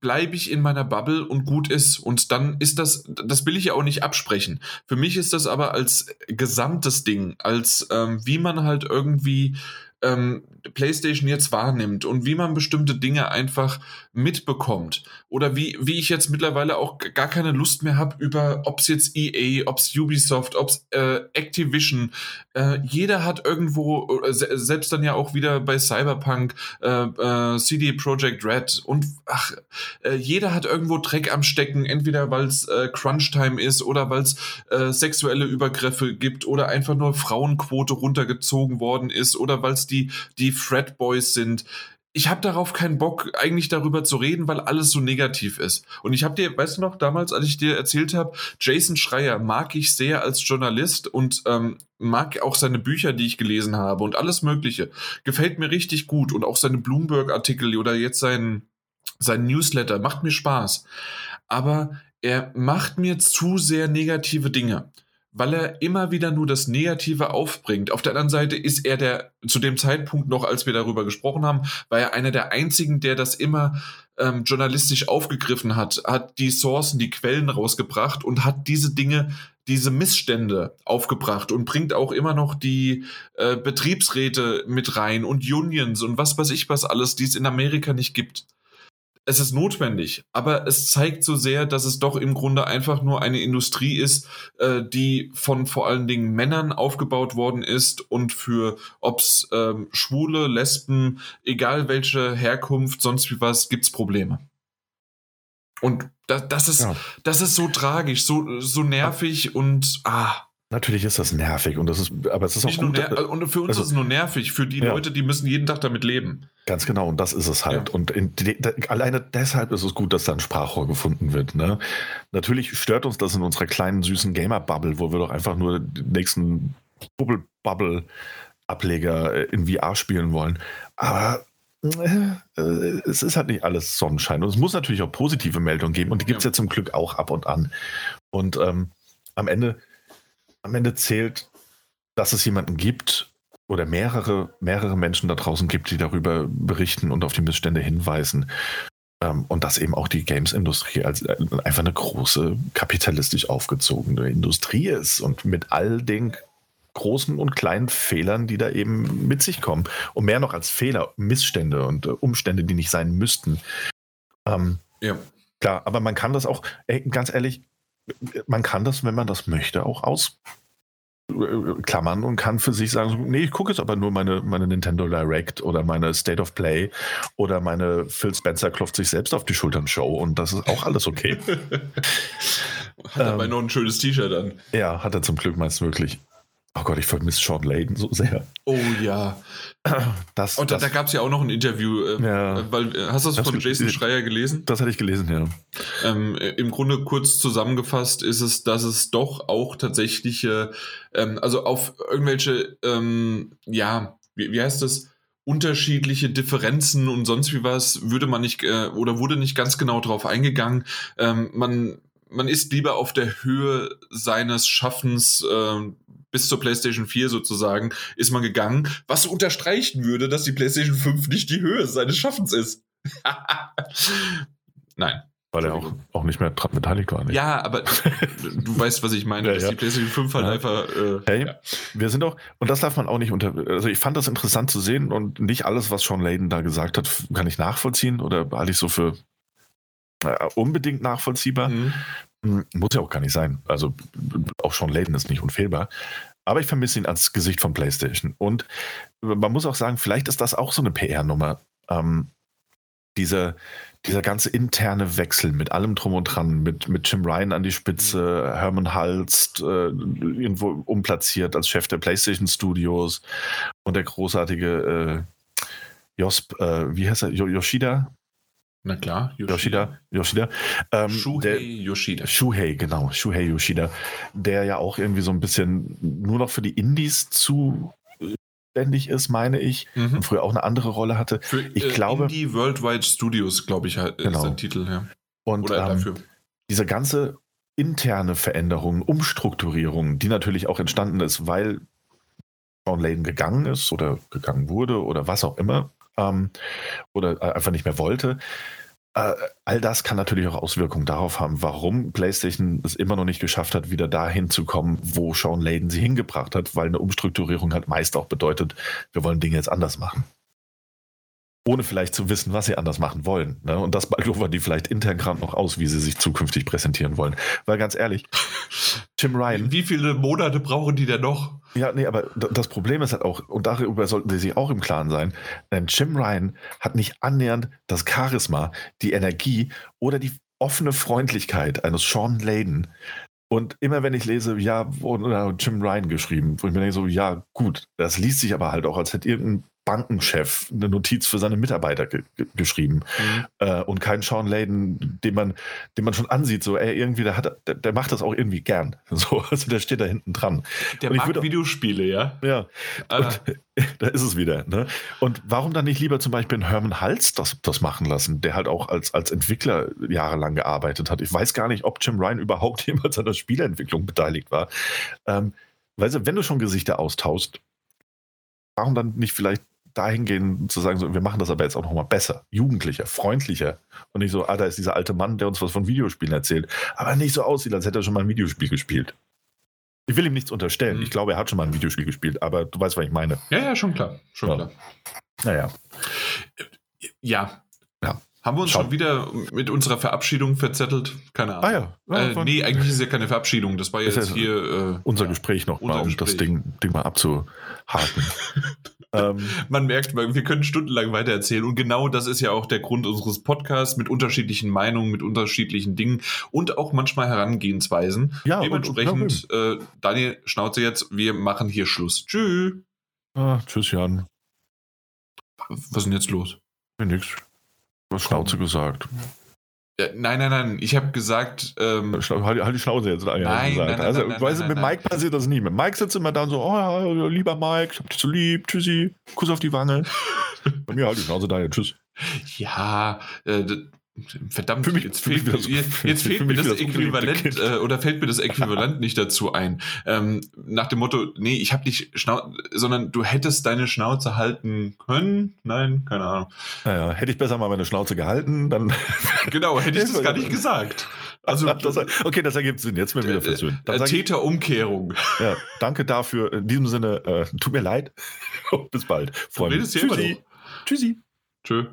bleibe ich in meiner Bubble und gut ist. Und dann ist das, das will ich ja auch nicht absprechen. Für mich ist das aber als gesamtes Ding, als ähm, wie man halt irgendwie ähm, PlayStation jetzt wahrnimmt und wie man bestimmte Dinge einfach mitbekommt. Oder wie, wie ich jetzt mittlerweile auch gar keine Lust mehr habe über, ob es jetzt EA, ob es Ubisoft, ob es äh, Activision. Äh, jeder hat irgendwo, äh, selbst dann ja auch wieder bei Cyberpunk, äh, äh, CD Projekt Red und ach, jeder hat irgendwo Dreck am Stecken, entweder weil es äh, Crunch-Time ist oder weil es sexuelle Übergriffe gibt oder einfach nur Frauenquote runtergezogen worden ist oder weil es die, die Fred Boys sind. Ich habe darauf keinen Bock, eigentlich darüber zu reden, weil alles so negativ ist. Und ich habe dir, weißt du noch, damals, als ich dir erzählt habe, Jason Schreier mag ich sehr als Journalist und ähm, mag auch seine Bücher, die ich gelesen habe und alles Mögliche. Gefällt mir richtig gut und auch seine Bloomberg-Artikel oder jetzt sein, sein Newsletter macht mir Spaß. Aber er macht mir zu sehr negative Dinge weil er immer wieder nur das Negative aufbringt. Auf der anderen Seite ist er der, zu dem Zeitpunkt noch, als wir darüber gesprochen haben, war er einer der einzigen, der das immer ähm, journalistisch aufgegriffen hat, hat die Sourcen, die Quellen rausgebracht und hat diese Dinge, diese Missstände aufgebracht und bringt auch immer noch die äh, Betriebsräte mit rein und Unions und was weiß ich was alles, die es in Amerika nicht gibt es ist notwendig, aber es zeigt so sehr, dass es doch im Grunde einfach nur eine Industrie ist, äh, die von vor allen Dingen Männern aufgebaut worden ist und für ob's ähm, Schwule, Lesben, egal welche Herkunft, sonst wie was, gibt's Probleme. Und das, das ist, ja. das ist so tragisch, so, so nervig und ah. Natürlich ist das nervig und das ist, aber es ist Nicht auch gut, und für uns also, ist es nur nervig, für die ja. Leute, die müssen jeden Tag damit leben. Ganz genau und das ist es halt. Ja. Und in, de, alleine deshalb ist es gut, dass da ein Sprachrohr gefunden wird. Ne? Natürlich stört uns das in unserer kleinen süßen Gamer-Bubble, wo wir doch einfach nur den nächsten Bubble-Bubble-Ableger äh, in VR spielen wollen. Aber äh, es ist halt nicht alles Sonnenschein. Und es muss natürlich auch positive Meldungen geben und die gibt es ja. ja. zum Glück auch ab und an. Und ähm, am Ende am Ende zählt, dass es jemanden gibt oder mehrere, mehrere Menschen da draußen gibt, die darüber berichten und auf die Missstände hinweisen. Ähm, und dass eben auch die Games-Industrie als äh, einfach eine große kapitalistisch aufgezogene Industrie ist und mit all den großen und kleinen Fehlern, die da eben mit sich kommen. Und mehr noch als Fehler, Missstände und äh, Umstände, die nicht sein müssten. Ähm, ja. Klar, aber man kann das auch, ey, ganz ehrlich, man kann das, wenn man das möchte, auch ausklammern und kann für sich sagen, nee, ich gucke jetzt aber nur meine, meine Nintendo Direct oder meine State of Play oder meine Phil Spencer klopft sich selbst auf die Schultern Show und das ist auch alles okay. hat er ähm, noch ein schönes T-Shirt an. Ja, hat er zum Glück meist wirklich. Oh Gott, ich vermisse Sean Layden so sehr. Oh ja. Das, und das, da gab es ja auch noch ein Interview. Äh, ja, weil, äh, hast du das, das von Jason Schreier gelesen? Das hatte ich gelesen, ja. Ähm, Im Grunde kurz zusammengefasst ist es, dass es doch auch tatsächliche, ähm, also auf irgendwelche, ähm, ja, wie, wie heißt das? unterschiedliche Differenzen und sonst wie was würde man nicht äh, oder wurde nicht ganz genau drauf eingegangen. Ähm, man man ist lieber auf der Höhe seines Schaffens äh, bis zur PlayStation 4 sozusagen, ist man gegangen, was unterstreichen würde, dass die PlayStation 5 nicht die Höhe seines Schaffens ist. Nein. Weil er auch, auch nicht mehr beteiligt war. Nicht? Ja, aber du weißt, was ich meine, ja, dass ja. die PlayStation 5 halt ja. einfach. Äh, hey, wir sind auch, und das darf man auch nicht unter. Also ich fand das interessant zu sehen und nicht alles, was Sean Layden da gesagt hat, kann ich nachvollziehen oder halte ich so für äh, unbedingt nachvollziehbar. Mhm. Hm, muss ja auch gar nicht sein. Also auch Sean Layden ist nicht unfehlbar. Aber ich vermisse ihn als Gesicht von PlayStation. Und man muss auch sagen, vielleicht ist das auch so eine PR-Nummer. Ähm, dieser, dieser ganze interne Wechsel mit allem drum und dran, mit, mit Jim Ryan an die Spitze, Herman Halst äh, irgendwo umplatziert als Chef der PlayStation Studios und der großartige äh, Josp, äh, wie heißt er, Yoshida? Na klar, Yoshida. Yoshida. Ähm, Shuhei der, Yoshida. Shuhei, genau, Shuhei Yoshida, der ja auch irgendwie so ein bisschen nur noch für die Indies zuständig ist, meine ich, Mhm. und früher auch eine andere Rolle hatte. Für Ich äh, glaube- Indie Worldwide Studios, glaube ich, halt, Genau. ist der Titel, ja. Und Oder ähm, dafür. diese ganze interne Veränderung, Umstrukturierung, die natürlich auch entstanden ist, weil Sean Layden gegangen ist oder gegangen wurde oder was auch immer ähm, oder äh, einfach nicht mehr wollte. Äh, all das kann natürlich auch Auswirkungen darauf haben, warum PlayStation es immer noch nicht geschafft hat, wieder dahin zu kommen, wo Sean Layden sie hingebracht hat, weil eine Umstrukturierung halt meist auch bedeutet, wir wollen Dinge jetzt anders machen. Ohne vielleicht zu wissen, was sie anders machen wollen. Ne? Und das baldowern die vielleicht intern gerade noch aus, wie sie sich zukünftig präsentieren wollen. Weil ganz ehrlich, Jim Ryan, Wie viele Monate brauchen die denn noch? ja, nee, aber das Problem ist halt auch, und darüber sollten Sie sich auch im Klaren sein, denn Jim Ryan hat nicht annähernd das Charisma, die Energie oder die offene Freundlichkeit eines Sean Layden. Und immer wenn ich lese, ja, oder Jim Ryan geschrieben, wo ich mir denke, so, ja, gut, das liest sich aber halt auch, als hätte irgendein Bankenchef eine Notiz für seine Mitarbeiter ge ge geschrieben äh, und kein Sean Layden, den man, den man schon ansieht, so, ey, irgendwie, der, hat, der, der macht das auch irgendwie gern. So, also der steht da hinten dran. Der Und ich mag würde- Videospiele, ja. Ja, Ah, da ist es wieder. Ne? Und warum dann nicht lieber zum Beispiel einen Herman Hals das, das machen lassen, der halt auch als, als Entwickler jahrelang gearbeitet hat? Ich weiß gar nicht, ob Jim Ryan überhaupt jemals an der Spieleentwicklung beteiligt war. Ähm, weißt du, wenn du schon Gesichter austauschst, warum dann nicht vielleicht dahin gehen zu sagen, so, wir machen das aber jetzt auch nochmal besser, jugendlicher, freundlicher und nicht so, ah, da ist dieser alte Mann, der uns was von Videospielen erzählt, aber nicht so aussieht, als hätte er schon mal ein Videospiel gespielt. Ich will ihm nichts unterstellen. Mhm. Ich glaube, er hat schon mal ein Videospiel gespielt, aber du weißt, was ich meine. ja, ja, schon klar. Schon Ja. klar. Naja. Ja. Ja. Haben wir uns Schau. schon wieder mit unserer Verabschiedung verzettelt? Keine Ahnung. Ah ja. ja äh, nee, eigentlich ist ja keine Verabschiedung. Das war jetzt hier. Äh, unser ja. Gespräch noch unser mal, um das. Ding, Ding mal abzuhaken. ähm, Man merkt, wir können stundenlang weitererzählen. Und genau das ist ja auch der Grund unseres Podcasts mit unterschiedlichen Meinungen, mit unterschiedlichen Dingen und auch manchmal Herangehensweisen. ja, und- Dementsprechend, äh, Daniel, Schnauze jetzt, wir machen hier Schluss. Tschüss. ah, tschüss, Jan. Was ist denn jetzt los? Mir nix. Was Schnauze gesagt. Nein, nein, nein. Ich habe gesagt, ähm, Schla- Halt, halt die Schnauze jetzt. Nein, Nein, nein, nein, also, nein, nein, weißt du, nein, mit nein. Mike passiert das nie. Mit Mike sitzt immer da so, oh ja, lieber Mike, ich hab dich so lieb, tschüssi, Kuss auf die Wange. Bei mir halt die Schnauze da, tschüss. ja, äh, verdammt, Für mich- jetzt fehlt, mir- für- jetzt für fehlt mir das das Äquivalent äh, oder fällt mir das Äquivalent nicht dazu ein. Ähm, nach dem Motto, nee, ich habe dich Schnau sondern du hättest deine Schnauze halten können. Nein, keine Ahnung. Naja, hätte ich besser mal meine Schnauze gehalten, dann. Genau, hätte ich das gar nicht gesagt. Also das, okay, das ergibt Sinn. Jetzt bin ich wieder versöhnt. Äh, sag ich, Täterumkehrung. ja, danke dafür. In diesem Sinne, äh, tut mir leid. Bis bald. Freunde. Tschüssi. Tschüssi. Tschö.